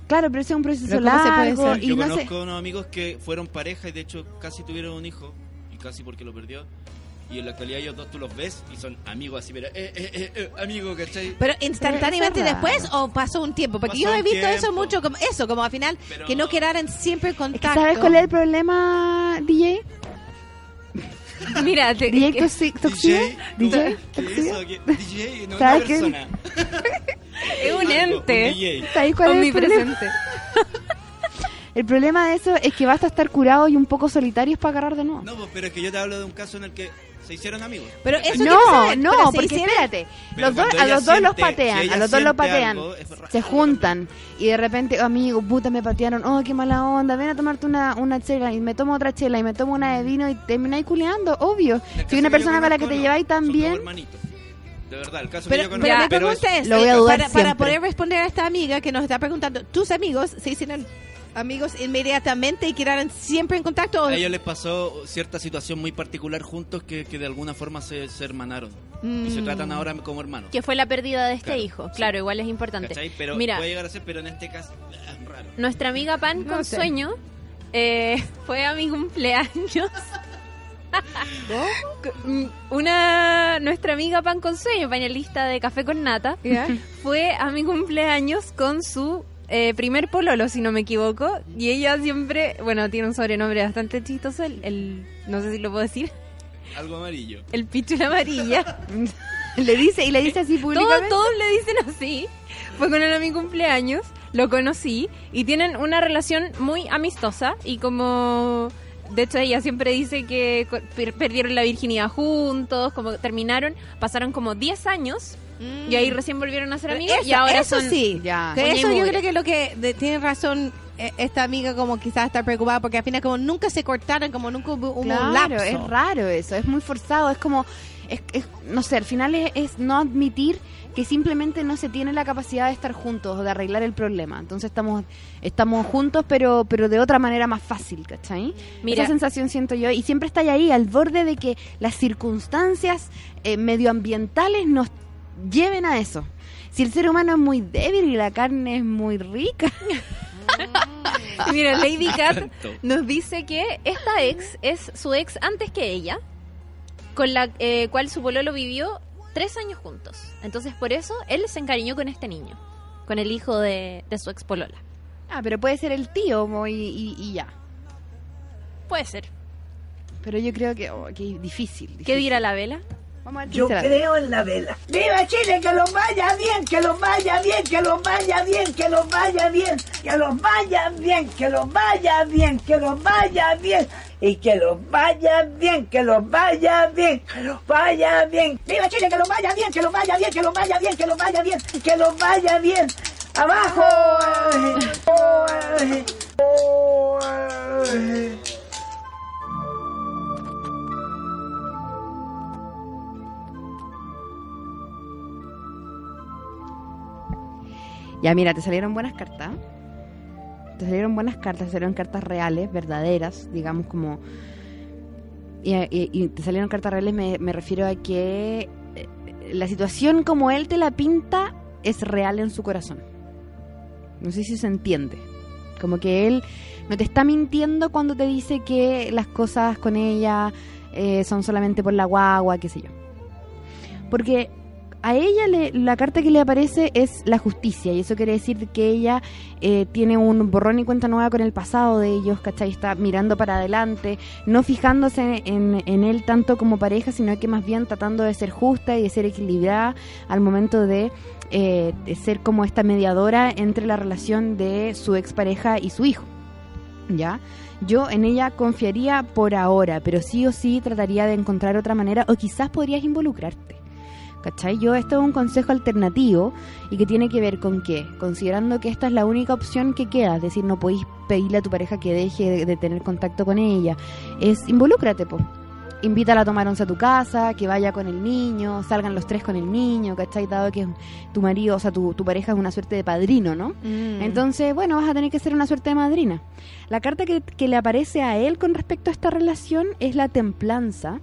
Speaker 2: Claro, pero ese es un proceso
Speaker 6: Pero ¿cómo se puede
Speaker 2: largo y
Speaker 3: Yo
Speaker 2: no sé.
Speaker 3: conozco unos amigos que fueron pareja y de hecho casi tuvieron un hijo, y casi porque lo perdió. Y en la actualidad ellos dos tú los ves y son amigos así, pero eh, eh, eh, eh, amigo, ¿cachai?
Speaker 6: Pero instantáneamente
Speaker 2: Pero
Speaker 6: después o pasó un tiempo, porque
Speaker 3: Pasó
Speaker 6: yo he visto eso mucho como eso, como al final
Speaker 3: Pero-
Speaker 6: que no quedaran siempre en
Speaker 2: Es que
Speaker 6: contacto.
Speaker 2: ¿Sabes cuál es el problema, DJ?
Speaker 1: Mira, te-
Speaker 2: DJ
Speaker 1: que-
Speaker 2: toxi- toxido. DJ
Speaker 3: ¿Qué es
Speaker 2: toxido.
Speaker 3: eso? ¿Qué- DJ, no una
Speaker 2: ¿Sabes qué?
Speaker 3: persona.
Speaker 1: es un
Speaker 3: Algo,
Speaker 1: ente.
Speaker 2: ¿Sabes cuál es el problema?
Speaker 1: Omnipresente.
Speaker 2: El problema de eso es que basta estar curado y un poco solitarios para agarrar de nuevo.
Speaker 3: No, pues, pero es que yo te hablo de un caso en el que se hicieron amigos.
Speaker 6: Pero eso
Speaker 2: No,
Speaker 6: saber,
Speaker 2: no,
Speaker 6: pero
Speaker 2: porque
Speaker 6: hicieron-
Speaker 2: espérate,
Speaker 3: Pero
Speaker 2: los dos, a los dos los patean,
Speaker 3: si
Speaker 2: a los dos los patean,
Speaker 3: algo,
Speaker 2: se juntan y de repente, "Oh, amigo, puta, me patearon, oh, qué mala onda, ven a tomarte una, una chela y me tomo otra chela y me tomo una de vino y termináis culeando, obvio. Si una persona con la que te lleváis
Speaker 3: hermanitos. De verdad, el caso
Speaker 6: Pero,
Speaker 3: que yo
Speaker 6: pero
Speaker 3: conozco. pero
Speaker 6: pregunta es,
Speaker 2: Lo voy a dudar
Speaker 6: para, para poder responder a esta amiga que nos está preguntando, ¿tus amigos se hicieron amigos inmediatamente y quedaron siempre en contacto?
Speaker 3: A ellos les pasó cierta situación muy particular juntos que, que de alguna forma se, se hermanaron. Y se
Speaker 6: Mm.
Speaker 3: tratan ahora como hermanos.
Speaker 1: Que fue la pérdida de este
Speaker 3: Claro,
Speaker 1: hijo.
Speaker 3: sí.
Speaker 1: Claro, igual es importante.
Speaker 3: ¿Cachai? Pero
Speaker 1: Mira,
Speaker 3: puede llegar a ser, pero en este caso es raro.
Speaker 1: nuestra amiga Pan
Speaker 6: No
Speaker 1: con
Speaker 6: sé.
Speaker 1: sueño eh, fue a mi cumpleaños. Mm, Una nuestra amiga Pan con sueño, panelista de Café con Nata, fue a mi cumpleaños con su eh, primer pololo, si no me equivoco, y ella siempre, bueno, tiene un sobrenombre bastante chistoso, el, el- no sé si lo puedo decir,
Speaker 3: Algo amarillo.
Speaker 1: el pichula amarilla.
Speaker 2: le dice y le dice así
Speaker 1: Todos,
Speaker 2: públicamente.
Speaker 1: todos le dicen así. Fue con él a mi cumpleaños, lo conocí y tienen una relación muy amistosa y como... De hecho, ella siempre dice que per- perdieron la virginidad juntos, como terminaron, pasaron como 10 años y ahí recién volvieron a ser
Speaker 6: Mm.
Speaker 1: Amigos
Speaker 6: eso,
Speaker 1: y ahora
Speaker 6: eso
Speaker 1: son...
Speaker 6: sí,
Speaker 2: Ya.
Speaker 6: que eso yo creo que lo que de- tiene razón eh, esta amiga como quizás estar preocupada porque al final como nunca se cortaron, como nunca hubo hubo un
Speaker 2: Claro,
Speaker 6: lapso.
Speaker 2: es raro eso, es muy forzado, es como, es, es- no sé, al final es, es no admitir que simplemente no se tiene la capacidad de estar juntos o de arreglar el problema. Entonces estamos estamos juntos, pero pero de otra manera más fácil, ¿cachai?
Speaker 1: Mira.
Speaker 2: Esa sensación siento yo. Y siempre está ahí, al borde de que las circunstancias eh, medioambientales nos lleven a eso. Si el ser humano es muy débil y la carne es muy rica,
Speaker 1: Mira, Lady Cat nos dice que esta ex es su ex antes que ella, con la eh, cual su pololo vivió tres años juntos. Entonces, por eso, él se encariñó con este niño, con el hijo de, de su ex polola.
Speaker 2: ah, pero puede ser el tío y, y- y ya.
Speaker 1: Puede ser.
Speaker 2: Pero yo creo que, oh, que difícil,
Speaker 1: ¿Qué
Speaker 2: difícil.
Speaker 1: dirá la vela?
Speaker 2: Vamos a ver qué
Speaker 8: Yo
Speaker 2: será.
Speaker 8: creo en la vela. ¡Viva Chile! ¡Que los vaya bien! ¡Que los vaya bien! ¡Que los vaya bien! ¡Que los vaya bien! ¡Que los vaya bien! ¡Que los vaya bien! ¡Que los vaya bien! Y que los vaya bien, que los vaya bien, que los vaya bien. ¡Viva Chile! ¡Que los vaya bien! ¡Que los vaya bien! ¡Que los vaya bien! ¡Que los vaya bien! ¡Que los vaya bien! ¡Abajo!
Speaker 2: Ya, mira, te salieron buenas cartas. Te salieron buenas cartas, te salieron cartas reales, verdaderas, digamos como... Y, te salieron cartas reales, me, me refiero a que eh, la situación como él te la pinta es real en su corazón. No sé si se entiende. Como que él no te está mintiendo cuando te dice que las cosas con ella eh, son solamente por la guagua, qué sé yo. Porque a ella le- la carta que le aparece es la justicia, y eso quiere decir que ella eh, tiene un borrón y cuenta nueva con el pasado de ellos, ¿cachai? Está mirando para adelante, no fijándose en, él tanto como pareja, sino que más bien tratando de ser justa y de ser equilibrada al momento de, eh, ser como esta mediadora entre la relación de su expareja y su hijo. ¿Ya? Yo en ella confiaría por ahora, pero sí o sí trataría de encontrar otra manera, o quizás podrías involucrarte ¿Cachai? Yo esto es un consejo alternativo y que tiene que ver con qué, considerando que esta es la única opción que queda, es decir, no podéis pedirle a tu pareja que deje de, de tener contacto con ella, es involúcrate, po. Invítala a tomar once a tu casa, que vaya con el niño, salgan los tres con el niño, ¿cachai? Dado que tu marido, o sea, tu, tu pareja es una suerte de padrino, ¿no?
Speaker 6: Mm.
Speaker 2: Entonces, bueno, vas a tener que ser una suerte de madrina. La carta que, que le aparece a él con respecto a esta relación es la templanza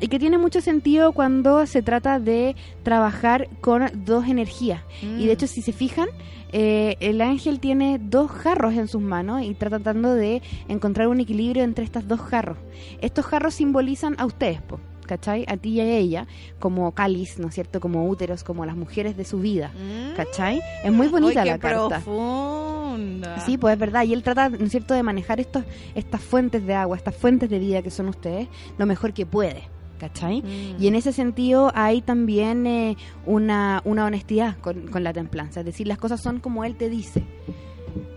Speaker 2: y que tiene mucho sentido cuando se trata de trabajar con dos energías. Y de hecho, si se fijan, eh, el ángel tiene dos jarros en sus manos y está tratando de encontrar un equilibrio entre estas dos jarros. Estos jarros simbolizan a ustedes, po, ¿cachai? A ti y a ella, como cáliz, ¿no es cierto? Como úteros, como las mujeres de su vida, ¿cachai? Es muy bonita
Speaker 6: Uy, qué
Speaker 2: la carta.
Speaker 6: profunda.
Speaker 2: Sí, pues es verdad. Y él trata, ¿no es cierto?, de manejar estos, estas fuentes de agua, estas fuentes de vida que son ustedes, lo mejor que puede. ¿Cachai?
Speaker 6: Mm.
Speaker 2: Y en ese sentido hay también eh, una, una honestidad con, con la templanza. Es decir, las cosas son como él te dice.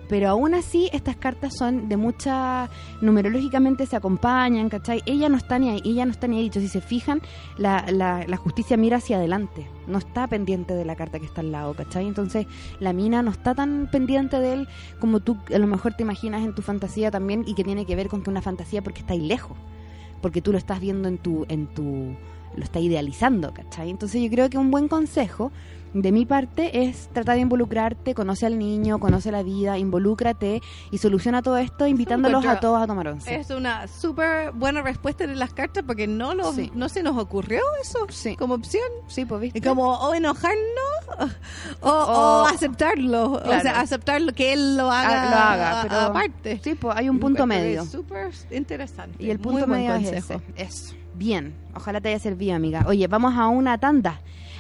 Speaker 2: Pero aún así, estas cartas son de mucha. numerológicamente se acompañan, ¿cachai? Ella no está ni ahí, ella no está ni ahí. Dicho, si se fijan, la, la, la justicia mira hacia adelante. No está pendiente de la carta que está al lado, ¿cachai? Entonces, la mina no está tan pendiente de él como tú a lo mejor te imaginas en tu fantasía también, y que tiene que ver con que una fantasía porque está ahí lejos. Porque tú lo estás viendo en tu. En tu lo está idealizando, ¿cachai? Entonces yo creo que un buen consejo de mi parte es tratar de involucrarte, conoce al niño, conoce la vida, involúcrate y soluciona todo esto invitándolos a todos a tomar once.
Speaker 6: Es una súper buena respuesta de las cartas porque no lo,
Speaker 2: Sí.
Speaker 6: no se nos ocurrió eso como opción.
Speaker 2: Sí, pues viste.
Speaker 6: Y como o enojarnos o, o
Speaker 2: O-
Speaker 6: aceptarlo. O sea, aceptarlo que él lo haga,
Speaker 2: Ah, lo haga, pero-
Speaker 6: aparte.
Speaker 2: Sí, pues hay un punto medio.
Speaker 6: es Súper interesante.
Speaker 2: Y el punto
Speaker 6: Muy buen
Speaker 2: medio es ese. Eso. Bien. Ojalá te haya servido, amiga. Oye, vamos a una tanda.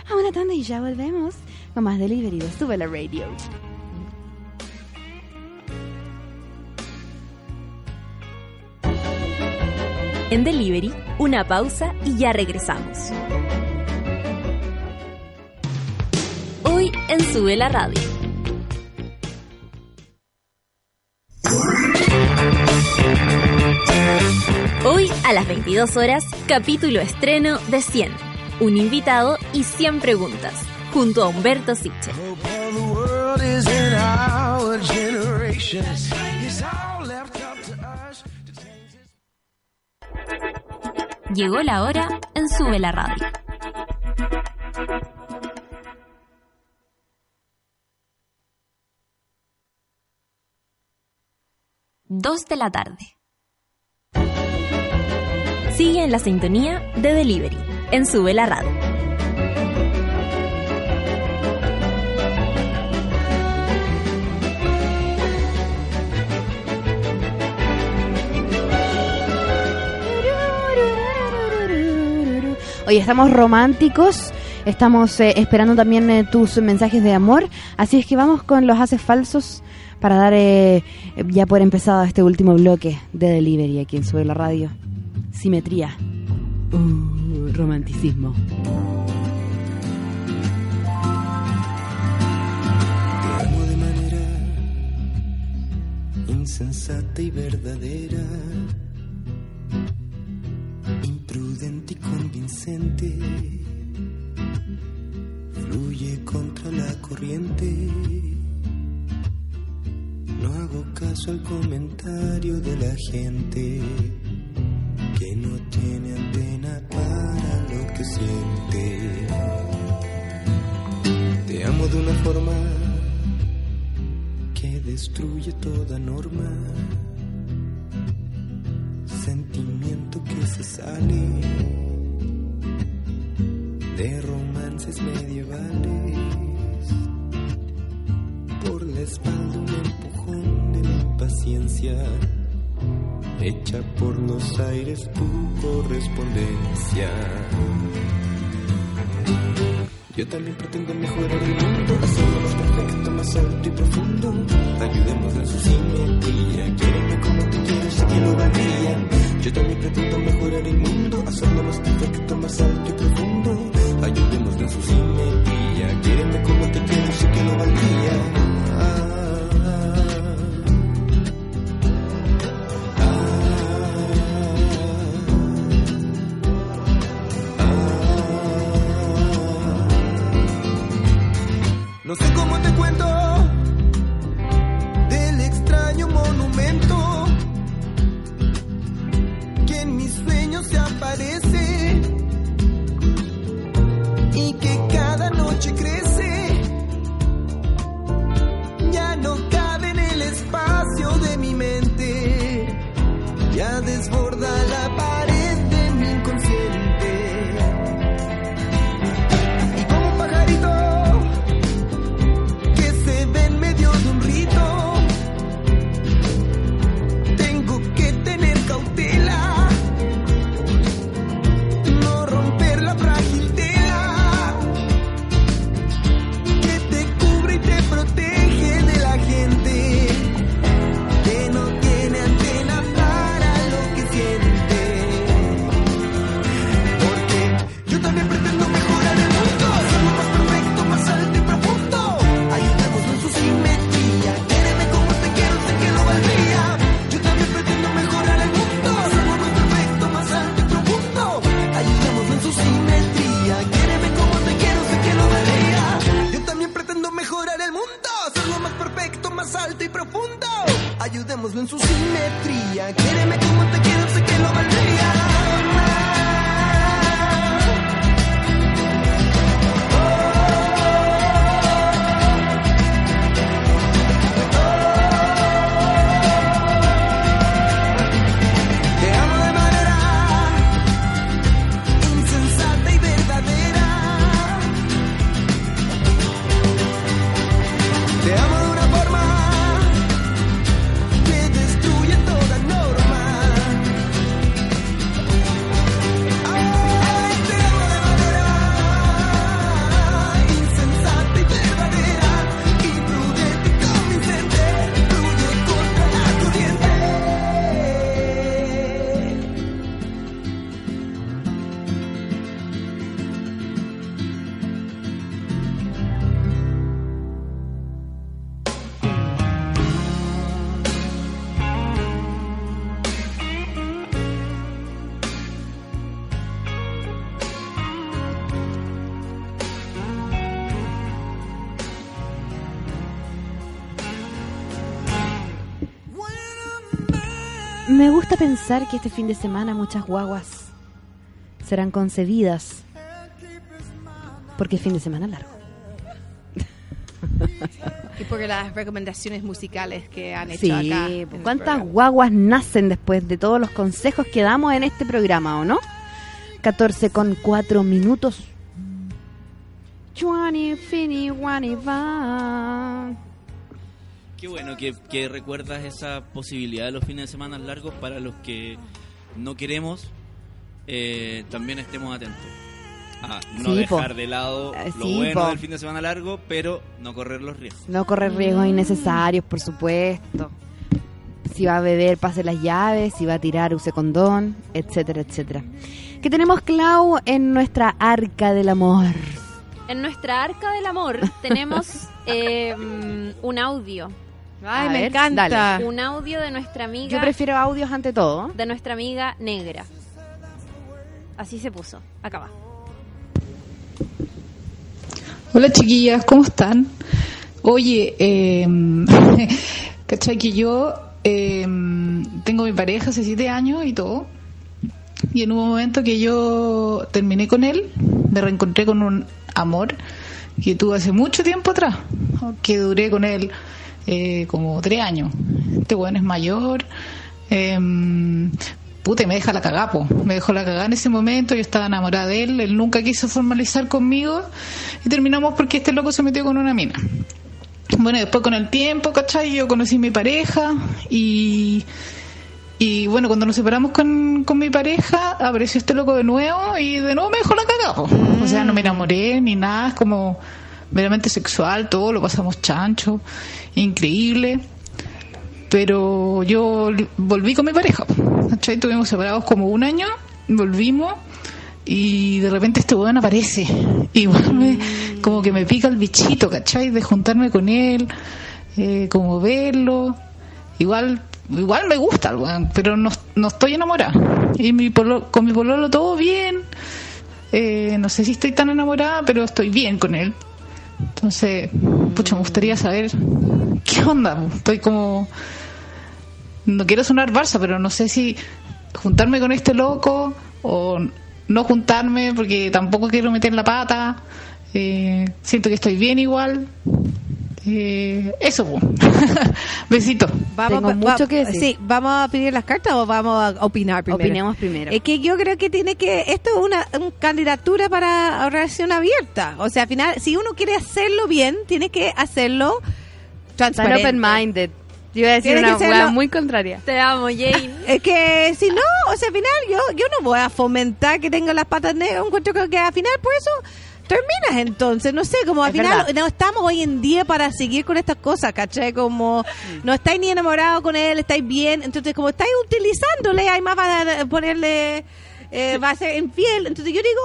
Speaker 2: A una tanda y ya volvemos con más Delivery de Sube la Radio.
Speaker 4: En Delivery, una pausa y ya regresamos. Hoy en Sube la Radio. Hoy a las 22 horas, capítulo estreno de 100. Un invitado y 100 preguntas, junto a Humberto Siche. Llegó la hora en Sube la Radio. Dos de la tarde. Sigue en la sintonía de Delivery en Sube la Radio.
Speaker 2: Oye, estamos románticos. Estamos eh, esperando también eh, tus mensajes de amor. Así es que vamos con los haces falsos para dar eh, ya por empezado este último bloque de Delivery aquí en Sube la Radio. Simetría. Uh, romanticismo.
Speaker 9: Te amo de manera insensata y verdadera, imprudente y convincente. Fluye contra la corriente. No hago caso al comentario de la gente que no tiene antena Te amo de una forma que destruye toda norma. Sentimiento que se sale de romances medievales. Por la espalda un empujón de la impaciencia. Hecha por los aires tu correspondencia. Yo también pretendo mejorar el mundo, hacerlo más perfecto, más alto y profundo. Ayudemos en su simetría, quiéreme como te quiero, sé que lo valía. Yo también pretendo mejorar el mundo, hacerlo más perfecto, más alto y profundo. Ayudemos en su simetría, quiéreme como te quiero, sé que lo valía.
Speaker 10: parece
Speaker 2: pensar que este fin de semana muchas guaguas serán concebidas porque es fin de semana largo.
Speaker 6: Y porque las recomendaciones musicales que han hecho
Speaker 2: Sí,
Speaker 6: acá.
Speaker 2: pues, ¿cuántas guaguas nacen después de todos los consejos que damos en este programa, o no? 14 con 4 minutos. Chuani, fini, guani, va.
Speaker 3: Qué bueno que, que recuerdas esa posibilidad de los fines de semana largos para los que no queremos, eh, también estemos atentos. A no
Speaker 2: Sí,
Speaker 3: dejar
Speaker 2: po.
Speaker 3: de lado
Speaker 2: Eh,
Speaker 3: lo
Speaker 2: sí,
Speaker 3: bueno
Speaker 2: po.
Speaker 3: del fin de semana largo, pero no correr los riesgos.
Speaker 2: No correr riesgos innecesarios, por supuesto. Si va a beber, pase las llaves. Si va a tirar, use condón, etcétera, etcétera. ¿Qué tenemos, Clau, en nuestra arca del amor?
Speaker 1: En nuestra arca del amor tenemos eh, mm, un audio.
Speaker 6: Ay,
Speaker 2: A
Speaker 6: me
Speaker 2: ver,
Speaker 6: encanta.
Speaker 2: dale.
Speaker 1: Un audio de nuestra amiga.
Speaker 2: Yo prefiero audios ante todo.
Speaker 1: De nuestra amiga negra. Así se puso. Acá va.
Speaker 11: Hola chiquillas, ¿cómo están? Oye, eh, ¿cachai que yo eh, tengo mi pareja hace siete años y todo? Y en un momento que yo terminé con él, me reencontré con un amor que tuve hace mucho tiempo atrás, que duré con él eh, como tres años. Este weón es mayor, eh, puta, me deja la cagá, po. Me dejó la cagá en ese momento, yo estaba enamorada de él, él nunca quiso formalizar conmigo y terminamos porque este loco se metió con una mina. Bueno, después con el tiempo, ¿cachai? Yo conocí a mi pareja y, y bueno, cuando nos separamos con, con mi pareja, apareció este loco de nuevo y de nuevo me dejó la cagada. O sea, no me enamoré ni nada, es como meramente sexual, todo, lo pasamos chancho, increíble. Pero yo volví con mi pareja, ¿cachai? Estuvimos separados como un año, volvimos y de repente este weón aparece. Igual me, como que me pica el bichito, ¿cachai? De juntarme con él, eh, como verlo. Igual igual me gusta el weón, pero no, no estoy enamorada. Y mi polo- con mi pololo todo bien. Eh, no sé si estoy tan enamorada, pero estoy bien con él. Entonces, pucha, me gustaría saber qué onda. Estoy como... No quiero sonar Barça, pero no sé si juntarme con este loco o no juntarme porque tampoco quiero meter la pata. Eh, siento que estoy bien igual. Eh, eso, po. besito.
Speaker 6: Vamos,
Speaker 2: Tengo mucho
Speaker 6: va-
Speaker 2: que decir.
Speaker 6: Sí, ¿vamos a pedir las cartas o vamos a opinar primero?
Speaker 2: Opinemos primero.
Speaker 6: Es que yo creo que tiene que... Esto es una, una candidatura para relación abierta. O sea, al final, si uno quiere hacerlo bien, tiene que hacerlo transparente.
Speaker 2: open-minded. Yo iba a decir
Speaker 6: Tiene
Speaker 2: una hueá muy contraria.
Speaker 1: Te amo, Jane.
Speaker 6: Es que si no, o sea, al final yo, yo no voy a fomentar que tenga las patas negras. Encuentro que al final por eso terminas entonces. No sé, como al
Speaker 2: Es
Speaker 6: final
Speaker 2: verdad.
Speaker 6: no estamos hoy en día para seguir con estas cosas, ¿cachai? Como no estáis ni enamorados con él, estáis bien. Entonces, como estáis utilizándole, hay más para ponerle, eh, va a ser infiel. Entonces yo digo...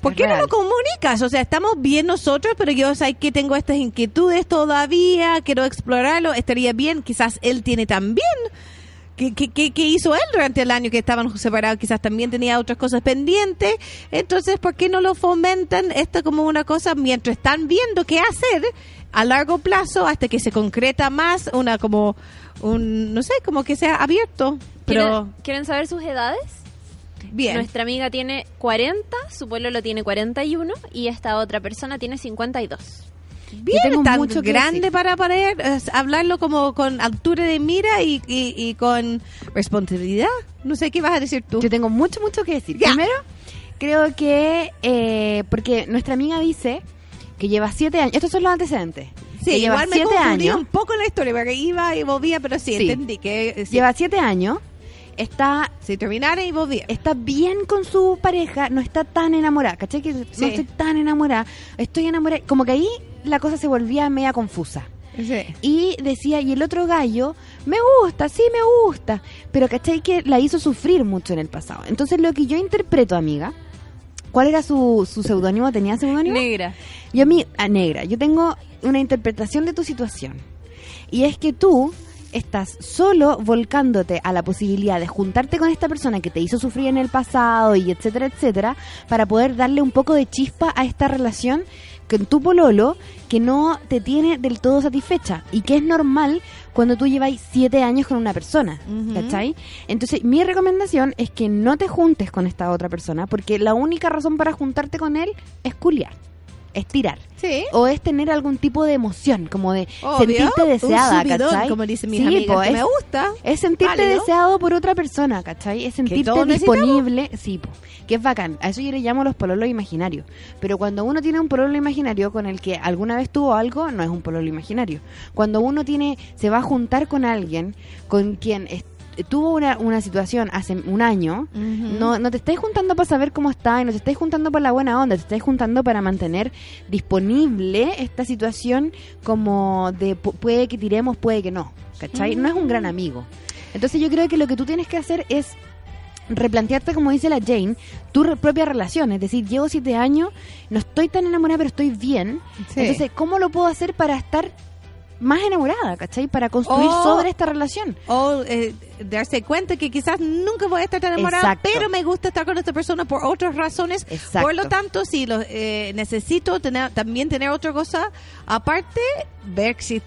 Speaker 6: ¿Por qué no lo comunicas? O sea, estamos bien nosotros, pero yo sé que tengo estas inquietudes todavía, quiero explorarlo, estaría bien, quizás él tiene también ¿Qué, qué, qué- hizo él durante el año que estaban separados? Quizás también tenía otras cosas pendientes. Entonces, ¿por qué no lo fomentan esto como una cosa mientras están viendo qué hacer a largo plazo hasta que se concreta más una como un no sé, como que sea abierto? Pero
Speaker 1: ¿Quieren, quieren saber sus edades?
Speaker 6: bien.
Speaker 1: Nuestra amiga tiene 40, su pueblo lo tiene 41 y esta otra persona tiene 52.
Speaker 6: Bien,
Speaker 2: Yo tengo
Speaker 6: tan
Speaker 2: mucho
Speaker 6: grande
Speaker 2: decir.
Speaker 6: para poder eh, hablarlo como con altura de mira y, y, y con responsabilidad. No sé qué vas a decir tú.
Speaker 2: Yo tengo mucho, mucho que decir. Primero, creo que, eh, porque nuestra amiga dice que lleva siete años, estos son los antecedentes,
Speaker 6: Sí,
Speaker 2: que lleva
Speaker 6: igual me
Speaker 2: siete
Speaker 6: confundí
Speaker 2: años,
Speaker 6: un poco en la historia porque iba y volvía, pero sí,
Speaker 2: Sí.
Speaker 6: entendí que eh, sí.
Speaker 2: lleva siete años, está,
Speaker 6: si terminara y volvía.
Speaker 2: está bien con su pareja, no está tan enamorada, ¿cachai? Que
Speaker 6: Sí.
Speaker 2: no estoy tan enamorada, estoy enamorada, como que ahí la cosa se volvía media confusa.
Speaker 6: Sí.
Speaker 2: Y decía, y el otro gallo, me gusta, sí me gusta, pero ¿cachai? Que la hizo sufrir mucho en el pasado. Entonces lo que yo interpreto, amiga, ¿cuál era su, su seudónimo? ¿Tenía seudónimo?
Speaker 1: Negra.
Speaker 2: Yo a mí, a negra, yo tengo una interpretación de tu situación. Y es que tú estás solo volcándote a la posibilidad de juntarte con esta persona que te hizo sufrir en el pasado y etcétera, etcétera, para poder darle un poco de chispa a esta relación con tu pololo que no te tiene del todo satisfecha y que es normal cuando tú lleváis siete años con una persona. ¿cachai? Entonces mi recomendación es que no te juntes con esta otra persona porque la única razón para juntarte con él es culiar, es tirar.
Speaker 6: Sí.
Speaker 2: O es tener algún tipo de emoción, como de
Speaker 6: Obvio.
Speaker 2: sentirte deseada,
Speaker 6: Un subidón,
Speaker 2: ¿cachai?
Speaker 6: como dicen mis
Speaker 2: Sí,
Speaker 6: amigas,
Speaker 2: po,
Speaker 6: que
Speaker 2: es,
Speaker 6: me gusta.
Speaker 2: es sentirte
Speaker 6: Válido.
Speaker 2: deseado por otra persona, ¿cachai? Es sentirte disponible, sí, po, que es bacán. A eso yo le llamo los pololos imaginarios. Pero cuando uno tiene un pololo imaginario con el que alguna vez tuvo algo, no es un pololo imaginario. Cuando uno tiene, se va a juntar con alguien con quien tuvo una, una situación hace un año, no, no te estáis juntando para saber cómo está y no te estáis juntando por la buena onda, te estáis juntando para mantener disponible esta situación como de pu- puede que tiremos, puede que no, ¿cachai? No es un gran amigo. Entonces yo creo que lo que tú tienes que hacer es replantearte, como dice la Jane, tu re- propia relación. Es decir, llevo siete años, no estoy tan enamorada, pero estoy bien.
Speaker 6: Sí.
Speaker 2: Entonces, ¿cómo lo puedo hacer para estar más enamorada, ¿cachai? Para construir
Speaker 6: Oh.
Speaker 2: sobre esta relación.
Speaker 6: O eh, darse cuenta que quizás nunca voy a estar tan enamorada,
Speaker 2: Exacto.
Speaker 6: pero me gusta estar con esta persona por otras razones.
Speaker 2: Exacto.
Speaker 6: Por lo tanto, si lo, eh, necesito tener, también tener otra cosa aparte, ver si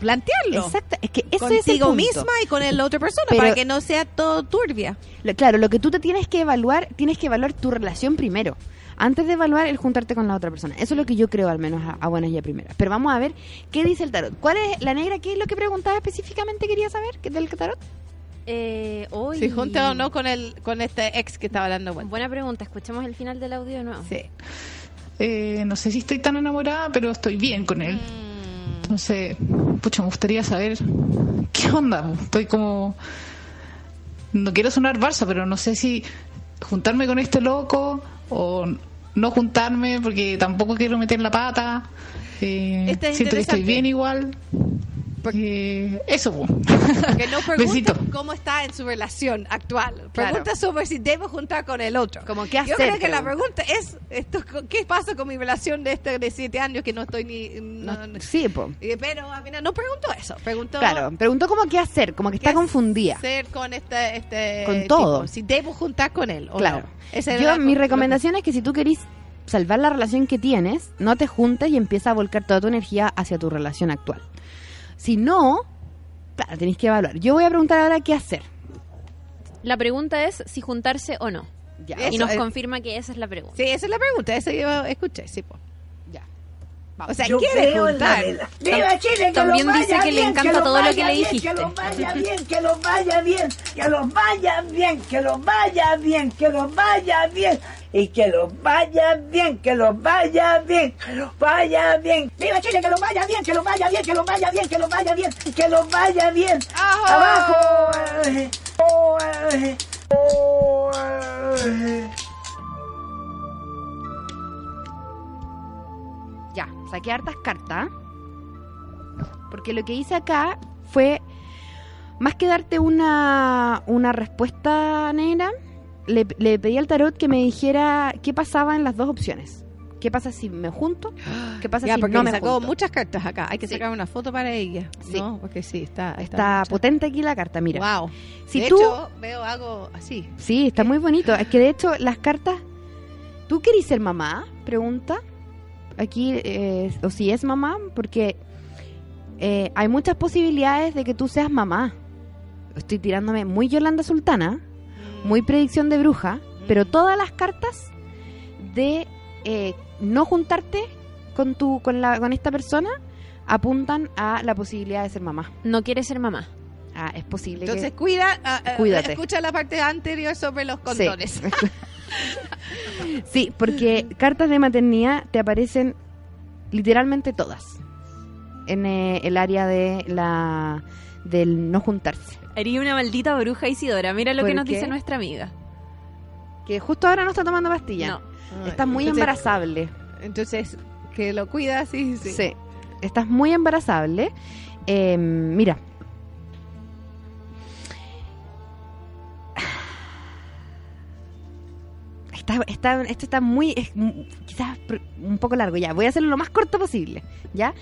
Speaker 6: plantearlo.
Speaker 2: Exacto, es que ese es el
Speaker 6: Contigo
Speaker 2: punto.
Speaker 6: misma y con la otra persona
Speaker 2: Pero-
Speaker 6: para que no sea todo turbia.
Speaker 2: Lo- Claro, lo que tú te tienes que evaluar, tienes que evaluar tu relación primero, antes de evaluar el juntarte con la otra persona. Eso es lo que yo creo, al menos a, a buenas y a primeras. Pero vamos a ver qué dice el tarot. ¿Cuál es la negra? ¿Qué es lo que preguntaba específicamente? Quería saber ¿Qué- del tarot.
Speaker 1: Eh, hoy...
Speaker 6: Si junta o no con el con este ex que estaba hablando. Bueno.
Speaker 1: Buena pregunta, escuchemos el final del audio de nuevo.
Speaker 6: Sí.
Speaker 11: Eh, no sé si estoy tan enamorada, pero estoy bien con él. Entonces, pucha, me gustaría saber qué onda. Estoy como. No quiero sonar Barça, pero no sé si juntarme con este loco o no juntarme porque tampoco quiero meter la pata. Eh,
Speaker 6: Este es
Speaker 11: siento que estoy bien igual. Eh, eso, po.
Speaker 6: Que no pregunta
Speaker 11: Besito.
Speaker 6: cómo está en su relación actual.
Speaker 2: Claro.
Speaker 6: Pregunta sobre si debo juntar con el otro.
Speaker 2: Como qué
Speaker 6: Yo
Speaker 2: hacer,
Speaker 6: creo que la
Speaker 2: pregunta.
Speaker 6: es, esto, ¿qué pasa con mi relación de este de siete años que no estoy ni... no- no-
Speaker 2: Sí, po.
Speaker 6: Pero al final no preguntó eso. Preguntó
Speaker 2: Claro, preguntó como qué hacer, como que está confundida.
Speaker 6: hacer con este, este
Speaker 2: Con
Speaker 6: tipo,
Speaker 2: todo.
Speaker 6: Si debo juntar con él o
Speaker 2: Claro.
Speaker 6: no. Esa
Speaker 2: Yo, mi recomendación es que si tú querís salvar la relación que tienes, no te juntes y empieza a volcar toda tu energía hacia tu relación actual. Si no, claro, tenéis que evaluar. Yo voy a preguntar ahora qué hacer.
Speaker 1: La pregunta es si juntarse o no.
Speaker 6: Ya,
Speaker 1: y
Speaker 6: eso
Speaker 1: nos
Speaker 6: es-
Speaker 1: confirma que esa es la pregunta.
Speaker 6: Sí, esa es la pregunta, eso yo escuché, sí, po. Ya. O sea,
Speaker 8: Yo
Speaker 6: quiere juntar.
Speaker 8: ¡Viva Chile! Que
Speaker 1: También
Speaker 8: los
Speaker 1: dice que le
Speaker 8: bien,
Speaker 1: encanta
Speaker 8: los
Speaker 1: todo lo
Speaker 8: vaya
Speaker 1: que le
Speaker 8: bien,
Speaker 1: dijiste.
Speaker 8: Que los vaya bien, que los vaya bien, que los vaya bien, que los vaya bien, que los vaya bien. Y que los vaya bien, que los vaya bien, que los vaya bien. ¡Viva Chile! Que los vaya bien, que los vaya bien, que los vaya bien, que los vaya bien, que los vaya bien. ¡Abajo! eh, oh, eh.
Speaker 2: Ya, saqué hartas cartas. Porque lo que hice acá fue, más que darte una, una respuesta negra, le, le pedí al tarot que me dijera qué pasaba en las dos opciones. ¿Qué pasa si me junto? ¿Qué pasa
Speaker 6: Ya,
Speaker 2: si no me
Speaker 6: sacó
Speaker 2: junto?
Speaker 6: muchas cartas acá. Hay que
Speaker 2: Sí.
Speaker 6: sacar una foto para ella.
Speaker 2: Sí.
Speaker 6: ¿no? Porque sí, está.
Speaker 2: Está potente aquí la carta, mira.
Speaker 6: Wow.
Speaker 2: Si
Speaker 6: de
Speaker 2: tú-
Speaker 6: hecho, veo algo así.
Speaker 2: Sí, está muy bonito. Es que de hecho las cartas... ¿Tú querés ser mamá? Pregunta. Aquí, eh, o si es mamá, porque eh, hay muchas posibilidades de que tú seas mamá. Estoy tirándome muy Yolanda Sultana, muy predicción de bruja, pero todas las cartas de eh, no juntarte con tu con la con esta persona apuntan a la posibilidad de ser mamá.
Speaker 1: No quiere ser mamá.
Speaker 2: Ah, es posible
Speaker 6: Entonces,
Speaker 2: que
Speaker 6: cuida, ah,
Speaker 2: Cuídate.
Speaker 6: escucha la parte anterior sobre los
Speaker 2: Sí.
Speaker 6: condones.
Speaker 2: Sí, porque cartas de maternidad te aparecen literalmente todas en eh, el área de la del no juntarse.
Speaker 1: Haría una maldita bruja Isidora. Mira lo
Speaker 2: ¿Por
Speaker 1: que nos
Speaker 2: qué?
Speaker 1: dice nuestra amiga.
Speaker 2: Que justo ahora no está tomando pastilla.
Speaker 1: No.
Speaker 2: Estás muy
Speaker 6: Entonces-
Speaker 2: embarazable.
Speaker 6: Entonces, que lo cuida, sí, sí.
Speaker 2: Sí. Estás muy embarazable. Eh, mira. Está, esto está muy, es quizás un poco largo ya. Voy a hacerlo lo más corto posible, ¿ya?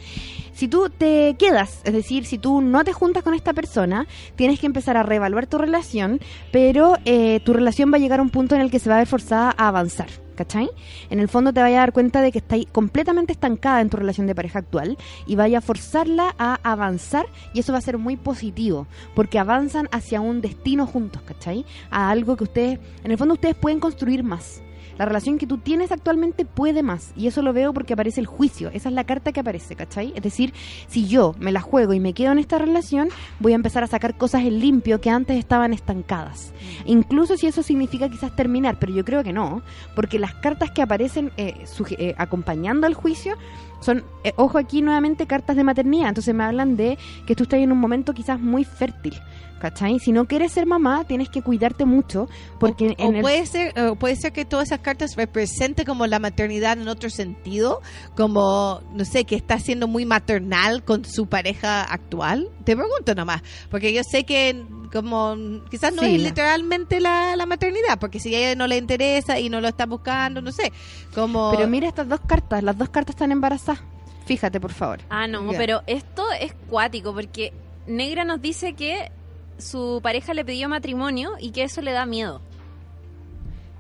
Speaker 2: Si tú te quedas, es decir, si tú no te juntas con esta persona, tienes que empezar a reevaluar tu relación, pero eh, tu relación va a llegar a un punto en el que se va a ver forzada a avanzar. ¿Cachai? En el fondo te vaya a dar cuenta de que está ahí completamente estancada en tu relación de pareja actual y vaya a forzarla a avanzar y eso va a ser muy positivo porque avanzan hacia un destino juntos, ¿cachai? A algo que ustedes, en el fondo ustedes pueden construir más. La relación que tú tienes actualmente puede más. Y eso lo veo porque aparece el juicio. Esa es la carta que aparece, ¿cachai? Es decir, si yo me la juego y me quedo en esta relación, voy a empezar a sacar cosas en limpio que antes estaban estancadas. Incluso si eso significa quizás terminar, pero yo creo que no. Porque las cartas que aparecen eh, eh, acompañando al juicio son, eh, ojo aquí nuevamente, cartas de maternidad. Entonces me hablan de que tú estás en un momento quizás muy fértil. ¿Cachai? Si no quieres ser mamá, tienes que cuidarte mucho. Porque
Speaker 6: O
Speaker 2: en el-
Speaker 6: puede ser, o puede ser que todas esas cartas representen como la maternidad en otro sentido, como, no sé, que está siendo muy maternal con su pareja actual. Te pregunto nomás, porque yo sé que como quizás no
Speaker 2: Sí,
Speaker 6: es
Speaker 2: la-
Speaker 6: literalmente la, la maternidad, porque si a ella no le interesa y no lo está buscando, no sé, como...
Speaker 2: Pero mira estas dos cartas, las dos cartas están embarazadas. Fíjate, por favor.
Speaker 1: Ah, no, pero esto es cuático porque Negra nos dice que su pareja le pidió matrimonio y que eso le da miedo.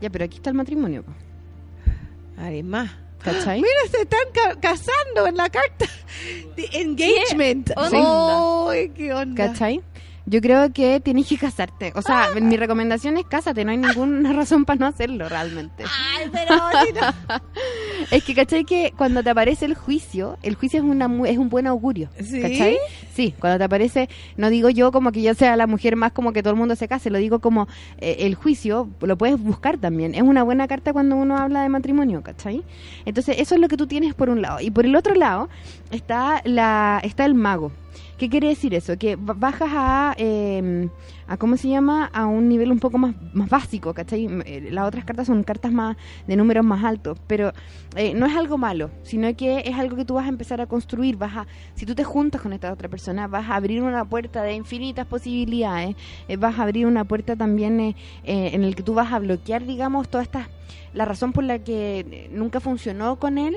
Speaker 2: Ya, pero aquí está el matrimonio.
Speaker 6: Además.
Speaker 2: ¿Cachai?
Speaker 6: Mira, se están ca- casando en la carta de engagement.
Speaker 1: ¿Qué onda?
Speaker 6: Ay, qué onda.
Speaker 2: ¿Cachai? Yo creo que tienes que casarte. O sea, mi recomendación es cásate. No hay ninguna razón para no hacerlo realmente.
Speaker 6: Ay, pero si no-
Speaker 2: Es que, ¿cachai? Que cuando te aparece el juicio, el juicio es, una, es un buen augurio.
Speaker 6: ¿Sí?
Speaker 2: ¿Cachai? Sí, cuando te aparece, no digo yo como que yo sea la mujer más como que todo el mundo se case, lo digo como eh, el juicio, lo puedes buscar también. Es una buena carta cuando uno habla de matrimonio, ¿cachai? Entonces, eso es lo que tú tienes por un lado. Y por el otro lado está, la, está el mago. ¿Qué quiere decir eso? Que ba- bajas a, eh, a, ¿cómo se llama? A un nivel un poco más, más básico, ¿cachai? Eh, Las otras cartas son cartas más de números más altos, pero eh, no es algo malo, sino que es algo que tú vas a empezar a construir. Vas a, si tú te juntas con esta otra persona, vas a abrir una puerta de infinitas posibilidades, eh, vas a abrir una puerta también en el que tú vas a bloquear, digamos, todas estas la razón por la que nunca funcionó con él,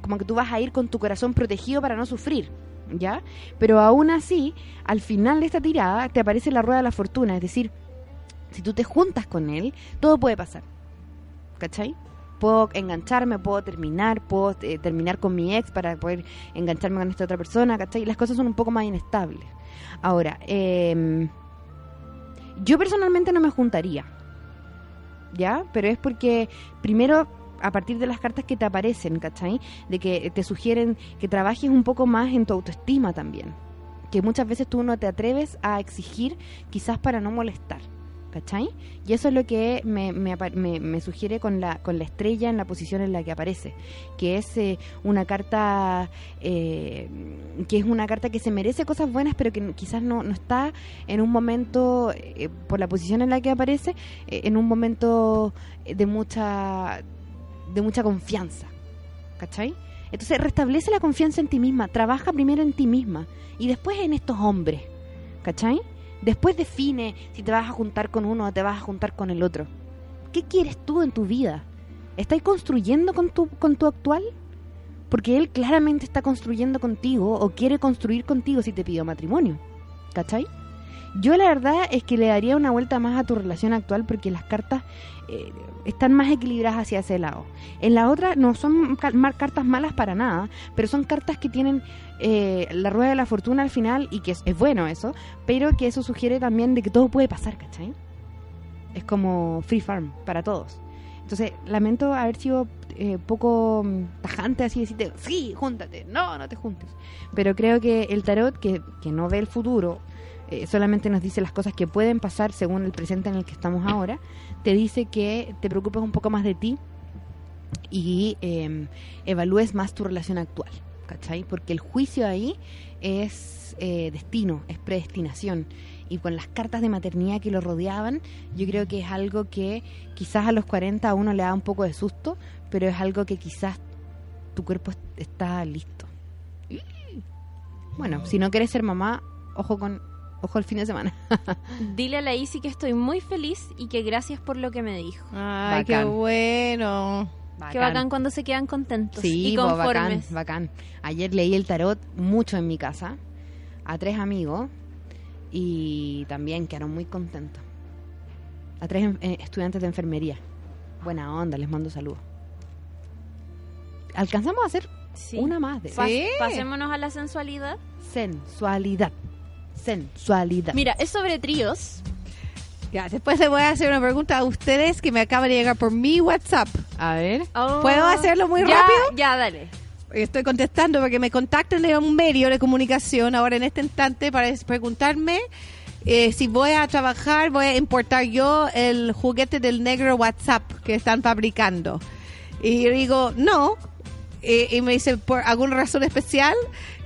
Speaker 2: como que tú vas a ir con tu corazón protegido para no sufrir, ¿ya? Pero aún así, al final de esta tirada te aparece la rueda de la fortuna, es decir, si tú te juntas con él, todo puede pasar, ¿cachai? Puedo engancharme, puedo terminar, puedo eh, terminar con mi ex para poder engancharme con esta otra persona, ¿cachai? Las cosas son un poco más inestables. Ahora, em, yo personalmente no me juntaría. ¿ya? Pero es porque primero a partir de las cartas que te aparecen, ¿cachai? De que te sugieren que trabajes un poco más en tu autoestima también. Que muchas veces tú no te atreves a exigir quizás para no molestar. ¿Cachai? Y eso es lo que me, me me- sugiere con la, con la estrella en la posición en la que aparece, que es eh, una carta eh, que es una carta que se merece cosas buenas, pero que quizás no, no está en un momento, eh, por la posición en la que aparece, en un momento de mucha de mucha confianza. ¿Cachai? Entonces restablece la confianza en ti misma, trabaja primero en ti misma y después en estos hombres. ¿Cachai? Después define si te vas a juntar con uno o te vas a juntar con el otro. ¿Qué quieres tú en tu vida? ¿Estás construyendo con tu, con tu actual? Porque él claramente está construyendo contigo o quiere construir contigo si te pidió matrimonio. ¿Cachai? Yo la verdad es que le daría una vuelta más a tu relación actual porque las cartas eh, están más equilibradas hacia ese lado. En la otra no son cartas malas para nada, pero son cartas que tienen eh, la rueda de la fortuna al final y que es, es bueno eso, pero que eso sugiere también de que todo puede pasar, ¿cachai? Es como free farm para todos. Entonces, lamento haber sido eh, poco mm, tajante así, decirte, sí, júntate, no, no te juntes. Pero creo que el tarot, que, que no ve el futuro, eh, solamente nos dice las cosas que pueden pasar según el presente en el que estamos ahora, te dice que te preocupes un poco más de ti y eh, evalúes más tu relación actual, ¿cachai? Porque el juicio ahí es eh, destino, es predestinación. Y con las cartas de maternidad que lo rodeaban, yo creo que es algo que quizás a los 40 a uno le da un poco de susto, pero es algo que quizás tu cuerpo est- está listo. Bueno, si no quieres ser mamá, ojo con ojo el fin de semana.
Speaker 1: Dile a la Isi que estoy muy feliz y que gracias por lo que me dijo.
Speaker 6: Ay, qué
Speaker 2: Bacán.
Speaker 6: bueno.
Speaker 1: Qué bacán cuando se quedan contentos
Speaker 2: Sí,
Speaker 1: y
Speaker 2: po, bacán,
Speaker 1: conformes.
Speaker 2: bacán. Ayer leí el tarot mucho en mi casa a tres amigos y también quedaron muy contentos. A tres en- eh, estudiantes de enfermería. Buena onda, les mando saludos. Alcanzamos a hacer
Speaker 1: Sí.
Speaker 2: una más de
Speaker 1: Pas- Pasémonos a la sensualidad.
Speaker 2: sensualidad. Sensualidad.
Speaker 1: Mira, es sobre tríos.
Speaker 6: Ya, después le voy a hacer una pregunta a ustedes que me acaba de llegar por mi WhatsApp.
Speaker 2: A ver.
Speaker 6: ¿Puedo hacerlo muy
Speaker 1: Oh. Ya,
Speaker 6: rápido?
Speaker 1: Ya, dale.
Speaker 6: Estoy contestando porque me contactan de un medio de comunicación ahora en este instante para preguntarme eh, si voy a trabajar, voy a importar yo el juguete del negro WhatsApp que están fabricando. Y yo digo, no. Eh, y me dice, ¿por alguna razón especial?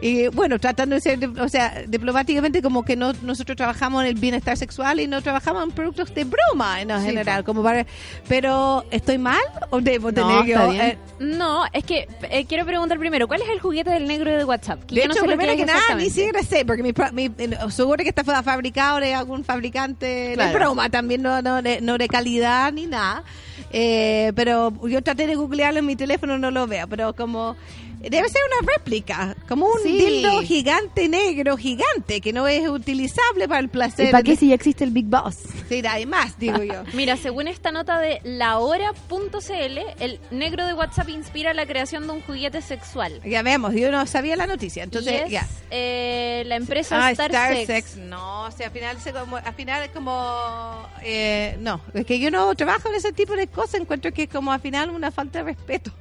Speaker 6: Y bueno, tratando de ser, o sea, diplomáticamente como que no nosotros trabajamos en el bienestar sexual y no trabajamos en productos de broma en general. como para, pero, ¿estoy mal o debo
Speaker 1: No,
Speaker 6: tener yo? eh,
Speaker 1: No, es que eh, quiero preguntar primero, ¿cuál es el juguete del negro de WhatsApp? Que
Speaker 6: De
Speaker 1: yo no
Speaker 6: hecho,
Speaker 1: sé
Speaker 6: primero
Speaker 1: que,
Speaker 6: nada, ni siquiera sé, porque mi, mi- eh, seguro que está fa- fabricado de algún fabricante
Speaker 1: Claro.
Speaker 6: de broma, también no, no, de, no de calidad ni nada. Eh, pero yo traté de googlearlo en mi teléfono, no lo veo, pero como... Debe ser una réplica, como un
Speaker 2: Sí.
Speaker 6: dildo gigante negro, gigante, que no es utilizable para el placer.
Speaker 2: ¿Y para qué si ya existe el Big Boss?
Speaker 6: Sí, además, digo yo.
Speaker 1: Mira, según esta nota de lahora.cl, el negro de WhatsApp inspira la creación de un juguete sexual.
Speaker 6: Ya vemos, yo no sabía la noticia, entonces ya.
Speaker 1: eh, la empresa
Speaker 6: Ah,
Speaker 1: Star,
Speaker 6: Star
Speaker 1: Sex.
Speaker 6: Sex. No, o sea, al final, se como, al final es como... eh, no, es que yo no trabajo en ese tipo de cosas. Encuentro que es como al final una falta de respeto.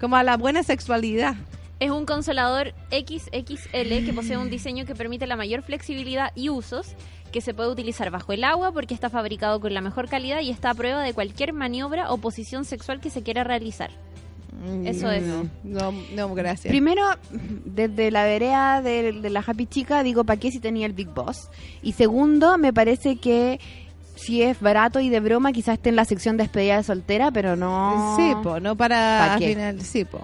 Speaker 6: Como a la buena sexualidad.
Speaker 1: Es un consolador XXL que posee un diseño que permite la mayor flexibilidad y usos, que se puede utilizar bajo el agua porque está fabricado con la mejor calidad y está a prueba de cualquier maniobra o posición sexual que se quiera realizar. Eso es.
Speaker 6: Mm, No, no, gracias.
Speaker 2: Primero, desde la vereda de, de la Happy Chica, digo, ¿para qué si tenía el Big Boss? Y segundo, me parece que si es barato y de broma, quizás esté en la sección de despedida de soltera, pero no...
Speaker 6: Sí, po, no para
Speaker 2: ¿Pa
Speaker 6: al
Speaker 2: qué?
Speaker 6: final, sí, po.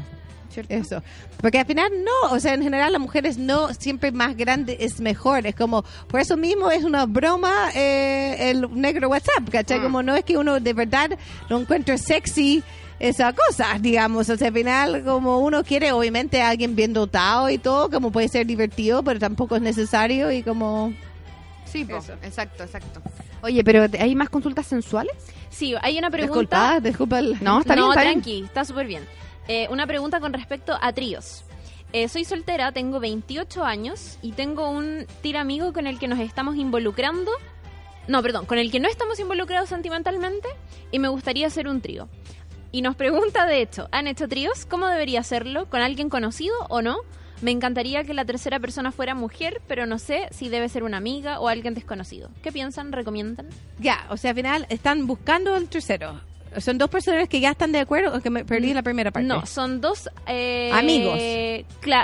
Speaker 6: Eso. Porque al final no, o sea, en general las mujeres no, siempre más grande es mejor. Es como, por eso mismo es una broma eh, el negro WhatsApp, ¿cachai?
Speaker 2: Ah.
Speaker 6: Como no es que uno de verdad lo encuentre sexy esa cosa, digamos. O sea, al final como uno quiere obviamente a alguien bien dotado y todo, como puede ser divertido, pero tampoco es necesario y como...
Speaker 2: Sí, po. exacto, exacto. Oye, pero ¿hay más consultas sensuales?
Speaker 1: Sí, hay una pregunta.
Speaker 6: Disculpa, disculpa. el-
Speaker 2: No, está bien,
Speaker 1: no,
Speaker 2: está bien.
Speaker 1: tranqui, está súper bien. Eh, una pregunta con respecto a tríos. Eh, soy soltera, tengo 28 años y tengo un tiramigo con el que nos estamos involucrando No, perdón, con el que no estamos involucrados sentimentalmente y me gustaría hacer un trío. Y nos pregunta, de hecho, ¿han hecho tríos? ¿Cómo debería hacerlo? ¿Con alguien conocido o no? Me encantaría que la tercera persona fuera mujer, pero no sé si debe ser una amiga o alguien desconocido. ¿Qué piensan? ¿Recomiendan?
Speaker 6: Ya, o sea, al final están buscando el tercero. Son dos personas que ya están de acuerdo o que me perdí la primera parte.
Speaker 1: No, son dos... eh,
Speaker 6: Amigos.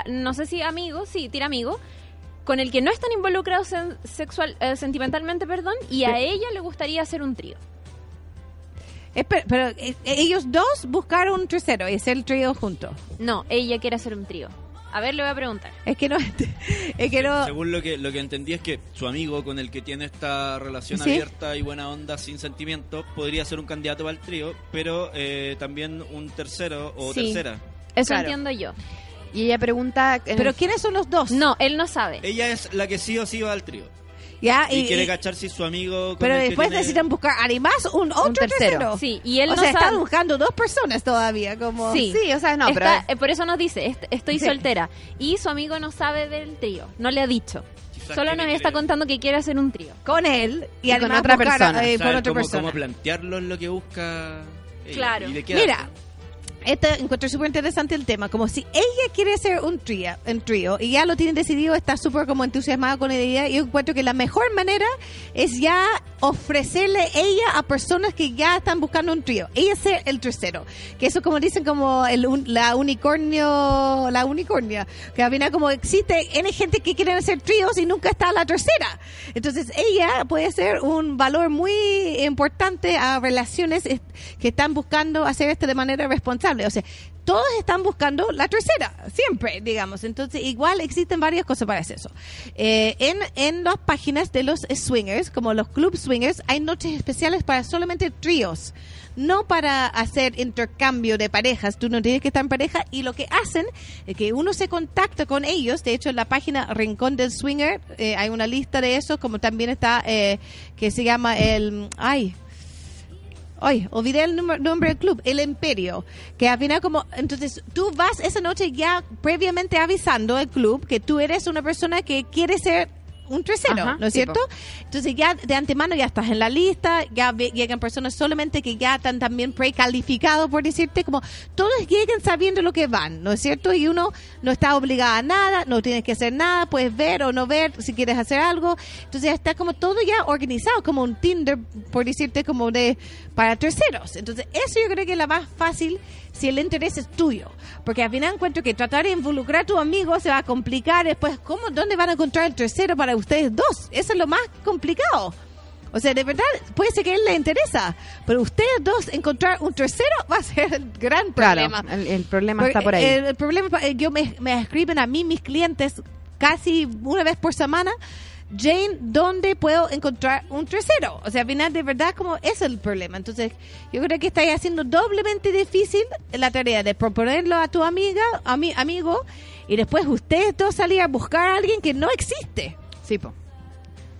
Speaker 1: no sé si amigos, sí, tira amigo. Con el que no están involucrados sexual, eh, sentimentalmente, perdón, y a ella le gustaría hacer un trío.
Speaker 6: Pero eh, ellos dos buscaron un tercero y hacer el trío juntos.
Speaker 1: No, ella quiere hacer un trío. A ver, le voy a preguntar.
Speaker 6: Es que no, es que no.
Speaker 3: Según lo que lo que entendí es que su amigo con el que tiene esta relación
Speaker 6: Sí.
Speaker 3: abierta y buena onda sin sentimientos podría ser un candidato para el trío, pero eh, también un tercero o
Speaker 1: Sí.
Speaker 3: tercera.
Speaker 1: Eso
Speaker 2: Claro.
Speaker 1: entiendo yo.
Speaker 2: Y ella pregunta...
Speaker 6: Pero ¿quiénes son los dos?
Speaker 1: No, él no sabe.
Speaker 3: Ella es la que sí o sí va al trío.
Speaker 6: Ya,
Speaker 3: Y,
Speaker 6: y,
Speaker 3: quiere cachar si su amigo
Speaker 6: pero después
Speaker 3: tiene-
Speaker 6: necesitan buscar además un otro
Speaker 2: tercero.
Speaker 6: tercero.
Speaker 1: Sí, y él
Speaker 6: o
Speaker 1: no
Speaker 6: sea,
Speaker 1: sabe.
Speaker 6: están buscando dos personas todavía, como
Speaker 1: Sí.
Speaker 2: Sí, o sea, no,
Speaker 1: Está-
Speaker 2: pero...
Speaker 1: eh, por eso nos dice, est- estoy
Speaker 6: Sí.
Speaker 1: soltera. Y su amigo no sabe del trío, no le ha dicho.
Speaker 3: Quizás
Speaker 1: Solo nos está contando que quiere hacer un trío.
Speaker 6: con él y,
Speaker 2: Y con otra
Speaker 6: buscar,
Speaker 2: persona.
Speaker 6: eh, con otra
Speaker 3: cómo,
Speaker 6: persona.
Speaker 3: cómo plantearlo es lo que busca ella.
Speaker 1: Claro.
Speaker 3: ¿Y de qué
Speaker 6: Mira? Este encuentro súper interesante el tema, como si ella quiere hacer un trío, un trío y ya lo tiene decidido, está súper como entusiasmada con la idea, yo encuentro que la mejor manera es ya ofrecerle ella a personas que ya están buscando un trío, ella ser el tercero, que eso como dicen como el, la unicornio, la unicornia, que al final como existe N gente que quieren hacer tríos y nunca está la tercera, entonces ella puede ser un valor muy importante a relaciones que están buscando hacer esto de manera responsable. O sea, todos están buscando la tercera, siempre, digamos. Entonces, igual existen varias cosas para hacer eso. Eh, en, en las páginas de los swingers, como los club swingers, hay noches especiales para solamente tríos. No para hacer intercambio de parejas, tú no tienes que estar en pareja y lo que hacen es que uno se contacta con ellos, de hecho en la página Rincón del Swinger eh, hay una lista de eso, como también está eh, que se llama el, ay, Oye, olvidé el nombre del club, el Imperio, que al final como, entonces tú vas esa noche ya previamente avisando al club que tú eres una persona que quiere ser un tercero,
Speaker 2: Ajá,
Speaker 6: ¿no es cierto? Entonces ya de antemano ya estás en la lista, ya llegan personas solamente que ya están también precalificados, por decirte, como todos lleguen sabiendo lo que van, ¿no es cierto? Y uno no está obligado a nada, no tienes que hacer nada, puedes ver o no ver si quieres hacer algo. Entonces está como todo ya organizado, como un Tinder, por decirte, como de para terceros. Entonces eso yo creo que es la más fácil si el interés es tuyo. Porque al final encuentro que tratar de involucrar a tu amigo se va a complicar después. ¿Cómo, ¿Dónde van a encontrar el tercero para ustedes dos? Eso es lo más complicado. O sea, de verdad, puede ser que a él le interesa, pero ustedes dos encontrar un tercero va a ser el gran
Speaker 2: Claro,
Speaker 6: problema.
Speaker 2: el, el problema
Speaker 6: Porque
Speaker 2: está por ahí.
Speaker 6: El, el problema, eh, yo me, me escriben a mí mis clientes casi una vez por semana. Jane, ¿dónde puedo encontrar un tercero? O sea, al final de verdad como es el problema. Entonces, yo creo que estáis haciendo doblemente difícil la tarea de proponerlo a tu amiga, a mi amigo, y después ustedes dos salir a buscar a alguien que no existe.
Speaker 2: Sí, po.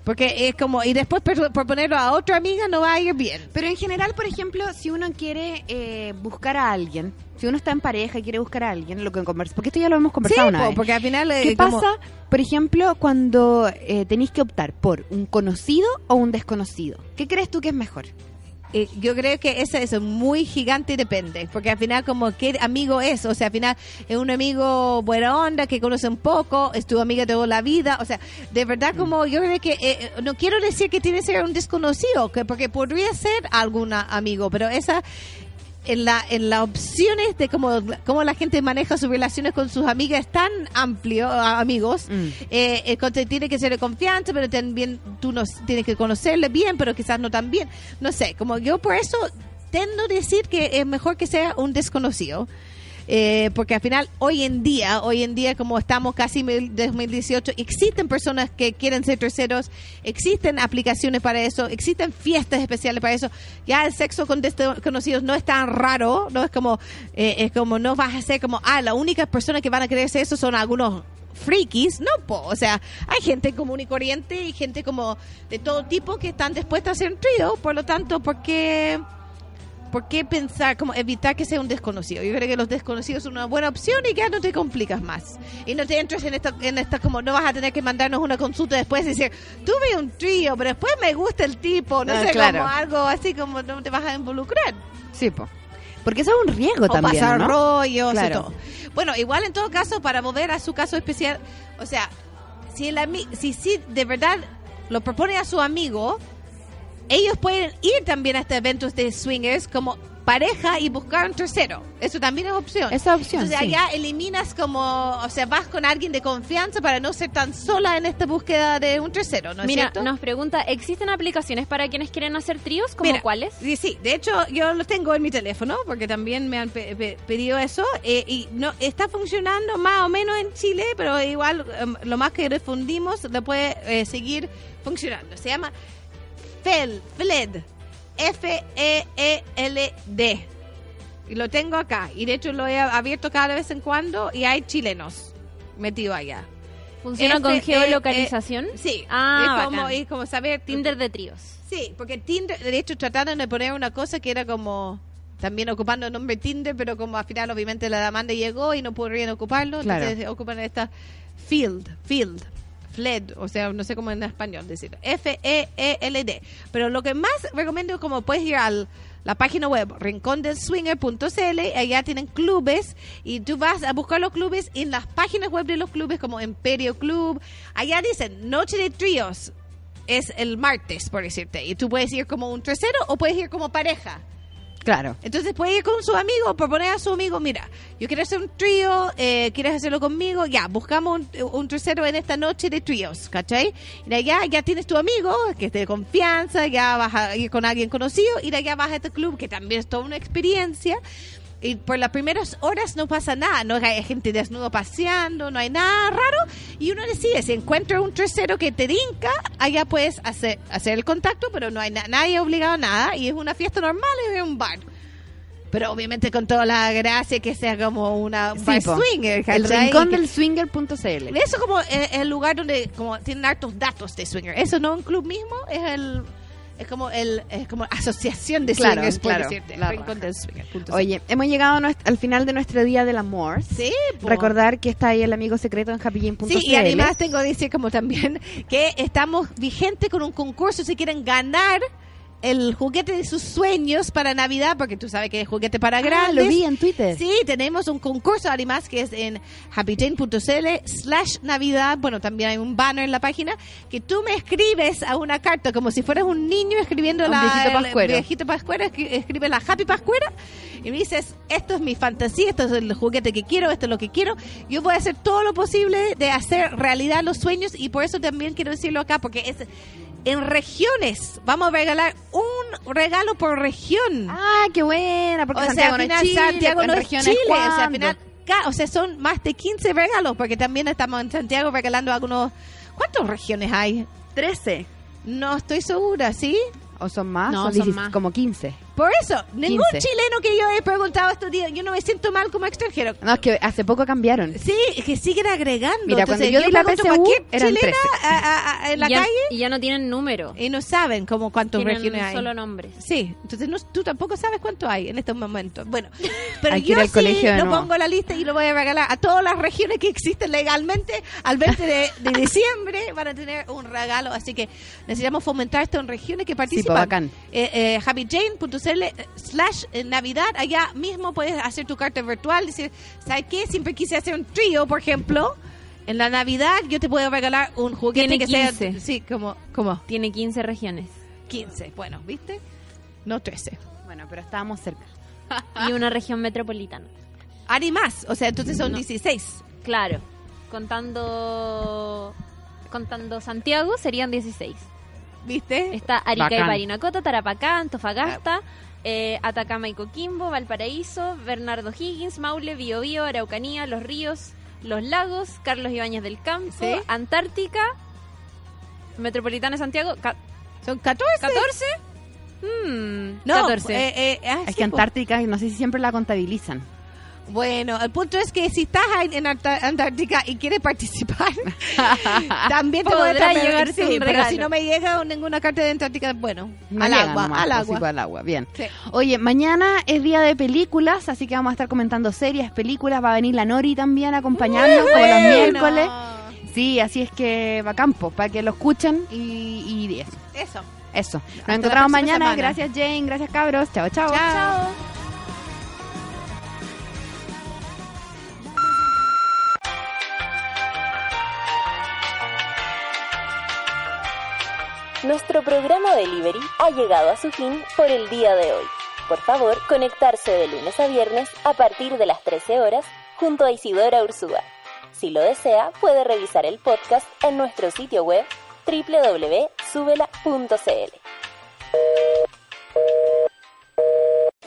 Speaker 6: Porque es como, y después per- proponerlo a otra amiga no va a ir bien.
Speaker 2: Pero en general, por ejemplo, si uno quiere eh, buscar a alguien, si uno está en pareja y quiere buscar a alguien, lo que conversa, porque esto ya lo hemos conversado
Speaker 6: Sí,
Speaker 2: una
Speaker 6: po,
Speaker 2: vez.
Speaker 6: porque al final, eh,
Speaker 2: ¿Qué
Speaker 6: como-
Speaker 2: pasa, por ejemplo, cuando eh, tenéis que optar por un conocido o un desconocido? ¿Qué crees tú que es mejor?
Speaker 6: Eh, yo creo que ese es muy gigante y depende, porque al final como qué amigo es, o sea, al final es un amigo buena onda que conoce un poco, es tu amiga de toda la vida, o sea, de verdad como yo creo que eh, no quiero decir que tiene que ser un desconocido, que porque podría ser algún amigo, pero esa en la en las opciones de cómo, cómo la gente maneja sus relaciones con sus amigas es tan amplio, amigos, eh, el conte- tiene que ser de confianza, pero también tú no tienes que conocerle bien, pero quizás no tan bien. No sé, como yo por eso tendo a decir que es mejor que sea un desconocido. Eh, porque al final, hoy en día, hoy en día, como estamos casi en 2018, existen personas que quieren ser terceros, existen aplicaciones para eso, existen fiestas especiales para eso. Ya el sexo con desconocidos no es tan raro, no es como, eh, es como no vas a ser como, ah, la única persona que van a hacer eso son algunos frikis, no, po. o sea, hay gente común y corriente y gente como de todo tipo que están dispuestas a hacer un trío, por lo tanto, porque ¿por qué pensar, como evitar que sea un desconocido? Yo creo que los desconocidos son una buena opción y ya no te complicas más. Y no te entres en esta, en esta como no vas a tener que mandarnos una consulta después y decir, tuve un trío, pero después me gusta el tipo, no
Speaker 2: Ah,
Speaker 6: sé,
Speaker 2: claro.
Speaker 6: como algo así como no te vas a involucrar.
Speaker 2: Sí, po. Porque eso es un riesgo
Speaker 6: o
Speaker 2: también,
Speaker 6: pasar
Speaker 2: ¿no?
Speaker 6: rollos y
Speaker 2: Claro.
Speaker 6: todo. Bueno, igual en todo caso, para volver a su caso especial, o sea, si el si, si de verdad lo propone a su amigo, ellos pueden ir también a estos eventos de swingers como pareja y buscar un tercero. Eso también es opción.
Speaker 2: Esa opción,
Speaker 6: Entonces
Speaker 2: sí.
Speaker 6: allá eliminas como, o sea, vas con alguien de confianza para no ser tan sola en esta búsqueda de un tercero, ¿no es
Speaker 1: Mira,
Speaker 6: cierto?
Speaker 1: nos pregunta, ¿existen aplicaciones para quienes quieren hacer tríos? ¿Como
Speaker 6: Mira,
Speaker 1: cuáles?
Speaker 6: Sí, sí, de hecho yo lo tengo en mi teléfono porque también me han pe- pe- pedido eso eh, y no está funcionando más o menos en Chile, pero igual em, lo más que refundimos lo puede eh, seguir funcionando. Se llama FEL, FLED, F-E-E-L-D. Y lo tengo acá y de hecho lo he abierto cada vez en cuando y hay chilenos metidos allá.
Speaker 1: ¿Funciona con
Speaker 6: F, E, E,
Speaker 1: geolocalización?
Speaker 6: sí.
Speaker 1: Ah,
Speaker 6: es como,
Speaker 1: bacán.
Speaker 6: es como saber
Speaker 1: Tinder de tríos.
Speaker 6: Sí, porque Tinder, de hecho, trataron de poner una cosa que era como también ocupando el nombre Tinder, pero como al final obviamente la demanda llegó y no podrían ocuparlo,
Speaker 2: Claro.
Speaker 6: entonces ocupan esta Field, Field, FLED, o sea, no sé cómo en español decirlo, F-E-E-L-D. Pero lo que más recomiendo es como puedes ir al la página web rincondelswinger.cl, allá tienen clubes y tú vas a buscar los clubes en las páginas web de los clubes como Imperio Club, allá dicen Noche de Tríos, es el martes, por decirte. Y tú puedes ir como un tercero o puedes ir como pareja.
Speaker 2: Claro.
Speaker 6: Entonces puede ir con su amigo, proponer a su amigo, mira, yo quiero hacer un trío, eh, ¿quieres hacerlo conmigo? Ya, buscamos un, un tercero en esta noche de tríos, ¿cachai? Y de allá ya tienes tu amigo, que es de confianza, ya vas a ir con alguien conocido, y allá vas a este club, que también es toda una experiencia. Y por las primeras horas no pasa nada, no hay gente desnudo paseando, no hay nada raro. Y uno decide, si encuentra un tercero que te dinca, allá puedes hacer, hacer el contacto, pero no hay na- nadie obligado a nada. Y es una fiesta normal, es un bar. Pero obviamente con toda la gracia que sea como una un bar
Speaker 2: Sí, po.
Speaker 6: swinger,
Speaker 2: El rincón del swinger.cl.
Speaker 6: Eso como es el lugar donde como tienen hartos datos de swinger. Eso no un club mismo, es el es como el es como asociación de
Speaker 2: Claro,
Speaker 6: swingers,
Speaker 2: claro,
Speaker 6: decirte.
Speaker 2: Oye, hemos llegado al final de nuestro día del amor.
Speaker 6: Sí.
Speaker 2: Recordar que está ahí el amigo secreto en happyjane.cl.
Speaker 6: Sí, y además tengo que decir como también que estamos vigente con un concurso si quieren ganar el juguete de sus sueños para Navidad, porque tú sabes que es juguete para
Speaker 2: Ah,
Speaker 6: grandes.
Speaker 2: lo vi en Twitter.
Speaker 6: Sí, tenemos un concurso además que es en happyjane.cl slash Navidad. Bueno, también hay un banner en la página que tú me escribes a una carta como si fueras un niño escribiendo
Speaker 2: Un
Speaker 6: la
Speaker 2: viejito
Speaker 6: el
Speaker 2: pascuero.
Speaker 6: viejito pascuero, escri- escribe la Happy Pascuera y me dices, esto es mi fantasía, esto es el juguete que quiero, esto es lo que quiero. Yo voy a hacer todo lo posible de hacer realidad los sueños y por eso también quiero decirlo acá, porque es en regiones. Vamos a regalar un regalo por región.
Speaker 2: Ah, qué buena, porque
Speaker 6: o
Speaker 2: Santiago
Speaker 6: sea, al
Speaker 2: no es
Speaker 6: final
Speaker 2: Chile,
Speaker 6: Santiago no es Chile. O sea, al final, o sea, son más de 15 regalos, porque también estamos en Santiago regalando algunos... ¿Cuántas regiones hay?
Speaker 2: 13.
Speaker 6: No estoy segura, ¿sí?
Speaker 2: ¿O son más?
Speaker 1: No,
Speaker 2: son,
Speaker 1: son
Speaker 2: 16,
Speaker 1: más.
Speaker 2: como 15.
Speaker 6: Por eso, ningún
Speaker 2: 15.
Speaker 6: chileno que yo he preguntado estos días, yo no me siento mal como extranjero.
Speaker 2: No, es que hace poco cambiaron.
Speaker 6: Sí, es que siguen agregando.
Speaker 2: Mira, cuando
Speaker 6: Entonces,
Speaker 2: yo di la PSU,
Speaker 6: cualquier
Speaker 2: eran
Speaker 6: chilena
Speaker 2: 13.
Speaker 6: a- a- a- en la
Speaker 1: Y ya-
Speaker 6: calle
Speaker 1: Y ya no tienen número.
Speaker 6: y no saben como cuántos
Speaker 1: Tienen
Speaker 6: regiones hay.
Speaker 1: solo nombres.
Speaker 6: Sí, entonces no, tú tampoco sabes cuánto hay en estos momentos. Bueno, pero yo sí lo
Speaker 2: nuevo.
Speaker 6: pongo en la lista y lo voy a regalar a todas las regiones que existen legalmente al 20 de, de diciembre van a tener un regalo. Así que necesitamos fomentar esto en regiones que participan.
Speaker 2: bacán.
Speaker 6: Eh, eh, happyjane.cl eh, slash eh, Navidad. Allá mismo puedes hacer tu carta virtual. Decir, ¿sabes qué? Siempre quise hacer un trío, por ejemplo. En la Navidad yo te puedo regalar un juguete
Speaker 1: Tiene
Speaker 6: que
Speaker 1: 15.
Speaker 6: sea... Sí, como... como
Speaker 1: Tiene 15 regiones.
Speaker 6: 15. Bueno, ¿viste? No 13.
Speaker 2: Bueno, pero estábamos cerca.
Speaker 1: Y una región metropolitana.
Speaker 6: Ni más. O sea, entonces son
Speaker 1: No.
Speaker 6: 16.
Speaker 1: Claro. Contando contando Santiago serían 16.
Speaker 6: ¿Viste?
Speaker 1: Está Arica y
Speaker 2: Bacán.
Speaker 1: Parinacota, Tarapacá, Antofagasta, eh, Atacama y Coquimbo, Valparaíso, Bernardo Higgins, Maule, Biobío, Araucanía, Los Ríos, Los Lagos, Carlos Ibáñez del Campo,
Speaker 6: Sí.
Speaker 1: Antártica, Metropolitana de Santiago, ca-
Speaker 6: Son 14.
Speaker 1: 14. Mm,
Speaker 6: No,
Speaker 1: 14.
Speaker 6: eh, eh, ah,
Speaker 2: Es
Speaker 6: sí,
Speaker 2: que. Antártica, no sé si siempre la contabilizan.
Speaker 6: Bueno, el punto es que si estás en, Antártica y quieres participar, también te a traer-
Speaker 2: llegarte
Speaker 6: sí, pero si no me llega ninguna carta de Antártica, bueno,
Speaker 2: No
Speaker 6: al agua,
Speaker 2: nomás,
Speaker 6: al
Speaker 2: pues,
Speaker 6: agua.
Speaker 2: al agua, bien.
Speaker 6: Sí.
Speaker 2: Oye, mañana es día de películas, así que vamos a estar comentando series, películas. Va a venir la Nori también a acompañarnos como los miércoles. Sí, así es que va campo, para que lo escuchen y, y eso.
Speaker 6: Eso.
Speaker 2: Eso. Nos encontramos mañana.
Speaker 6: semana.
Speaker 2: Gracias, Jane. Gracias, cabros. Chao, chao.
Speaker 6: Chao.
Speaker 4: Nuestro programa Delivery ha llegado a su fin por el día de hoy. Por favor, conectarse de lunes a viernes a partir de las 13 horas junto a Isidora Ursúa. Si lo desea, puede revisar el podcast en nuestro sitio web www.subela.cl.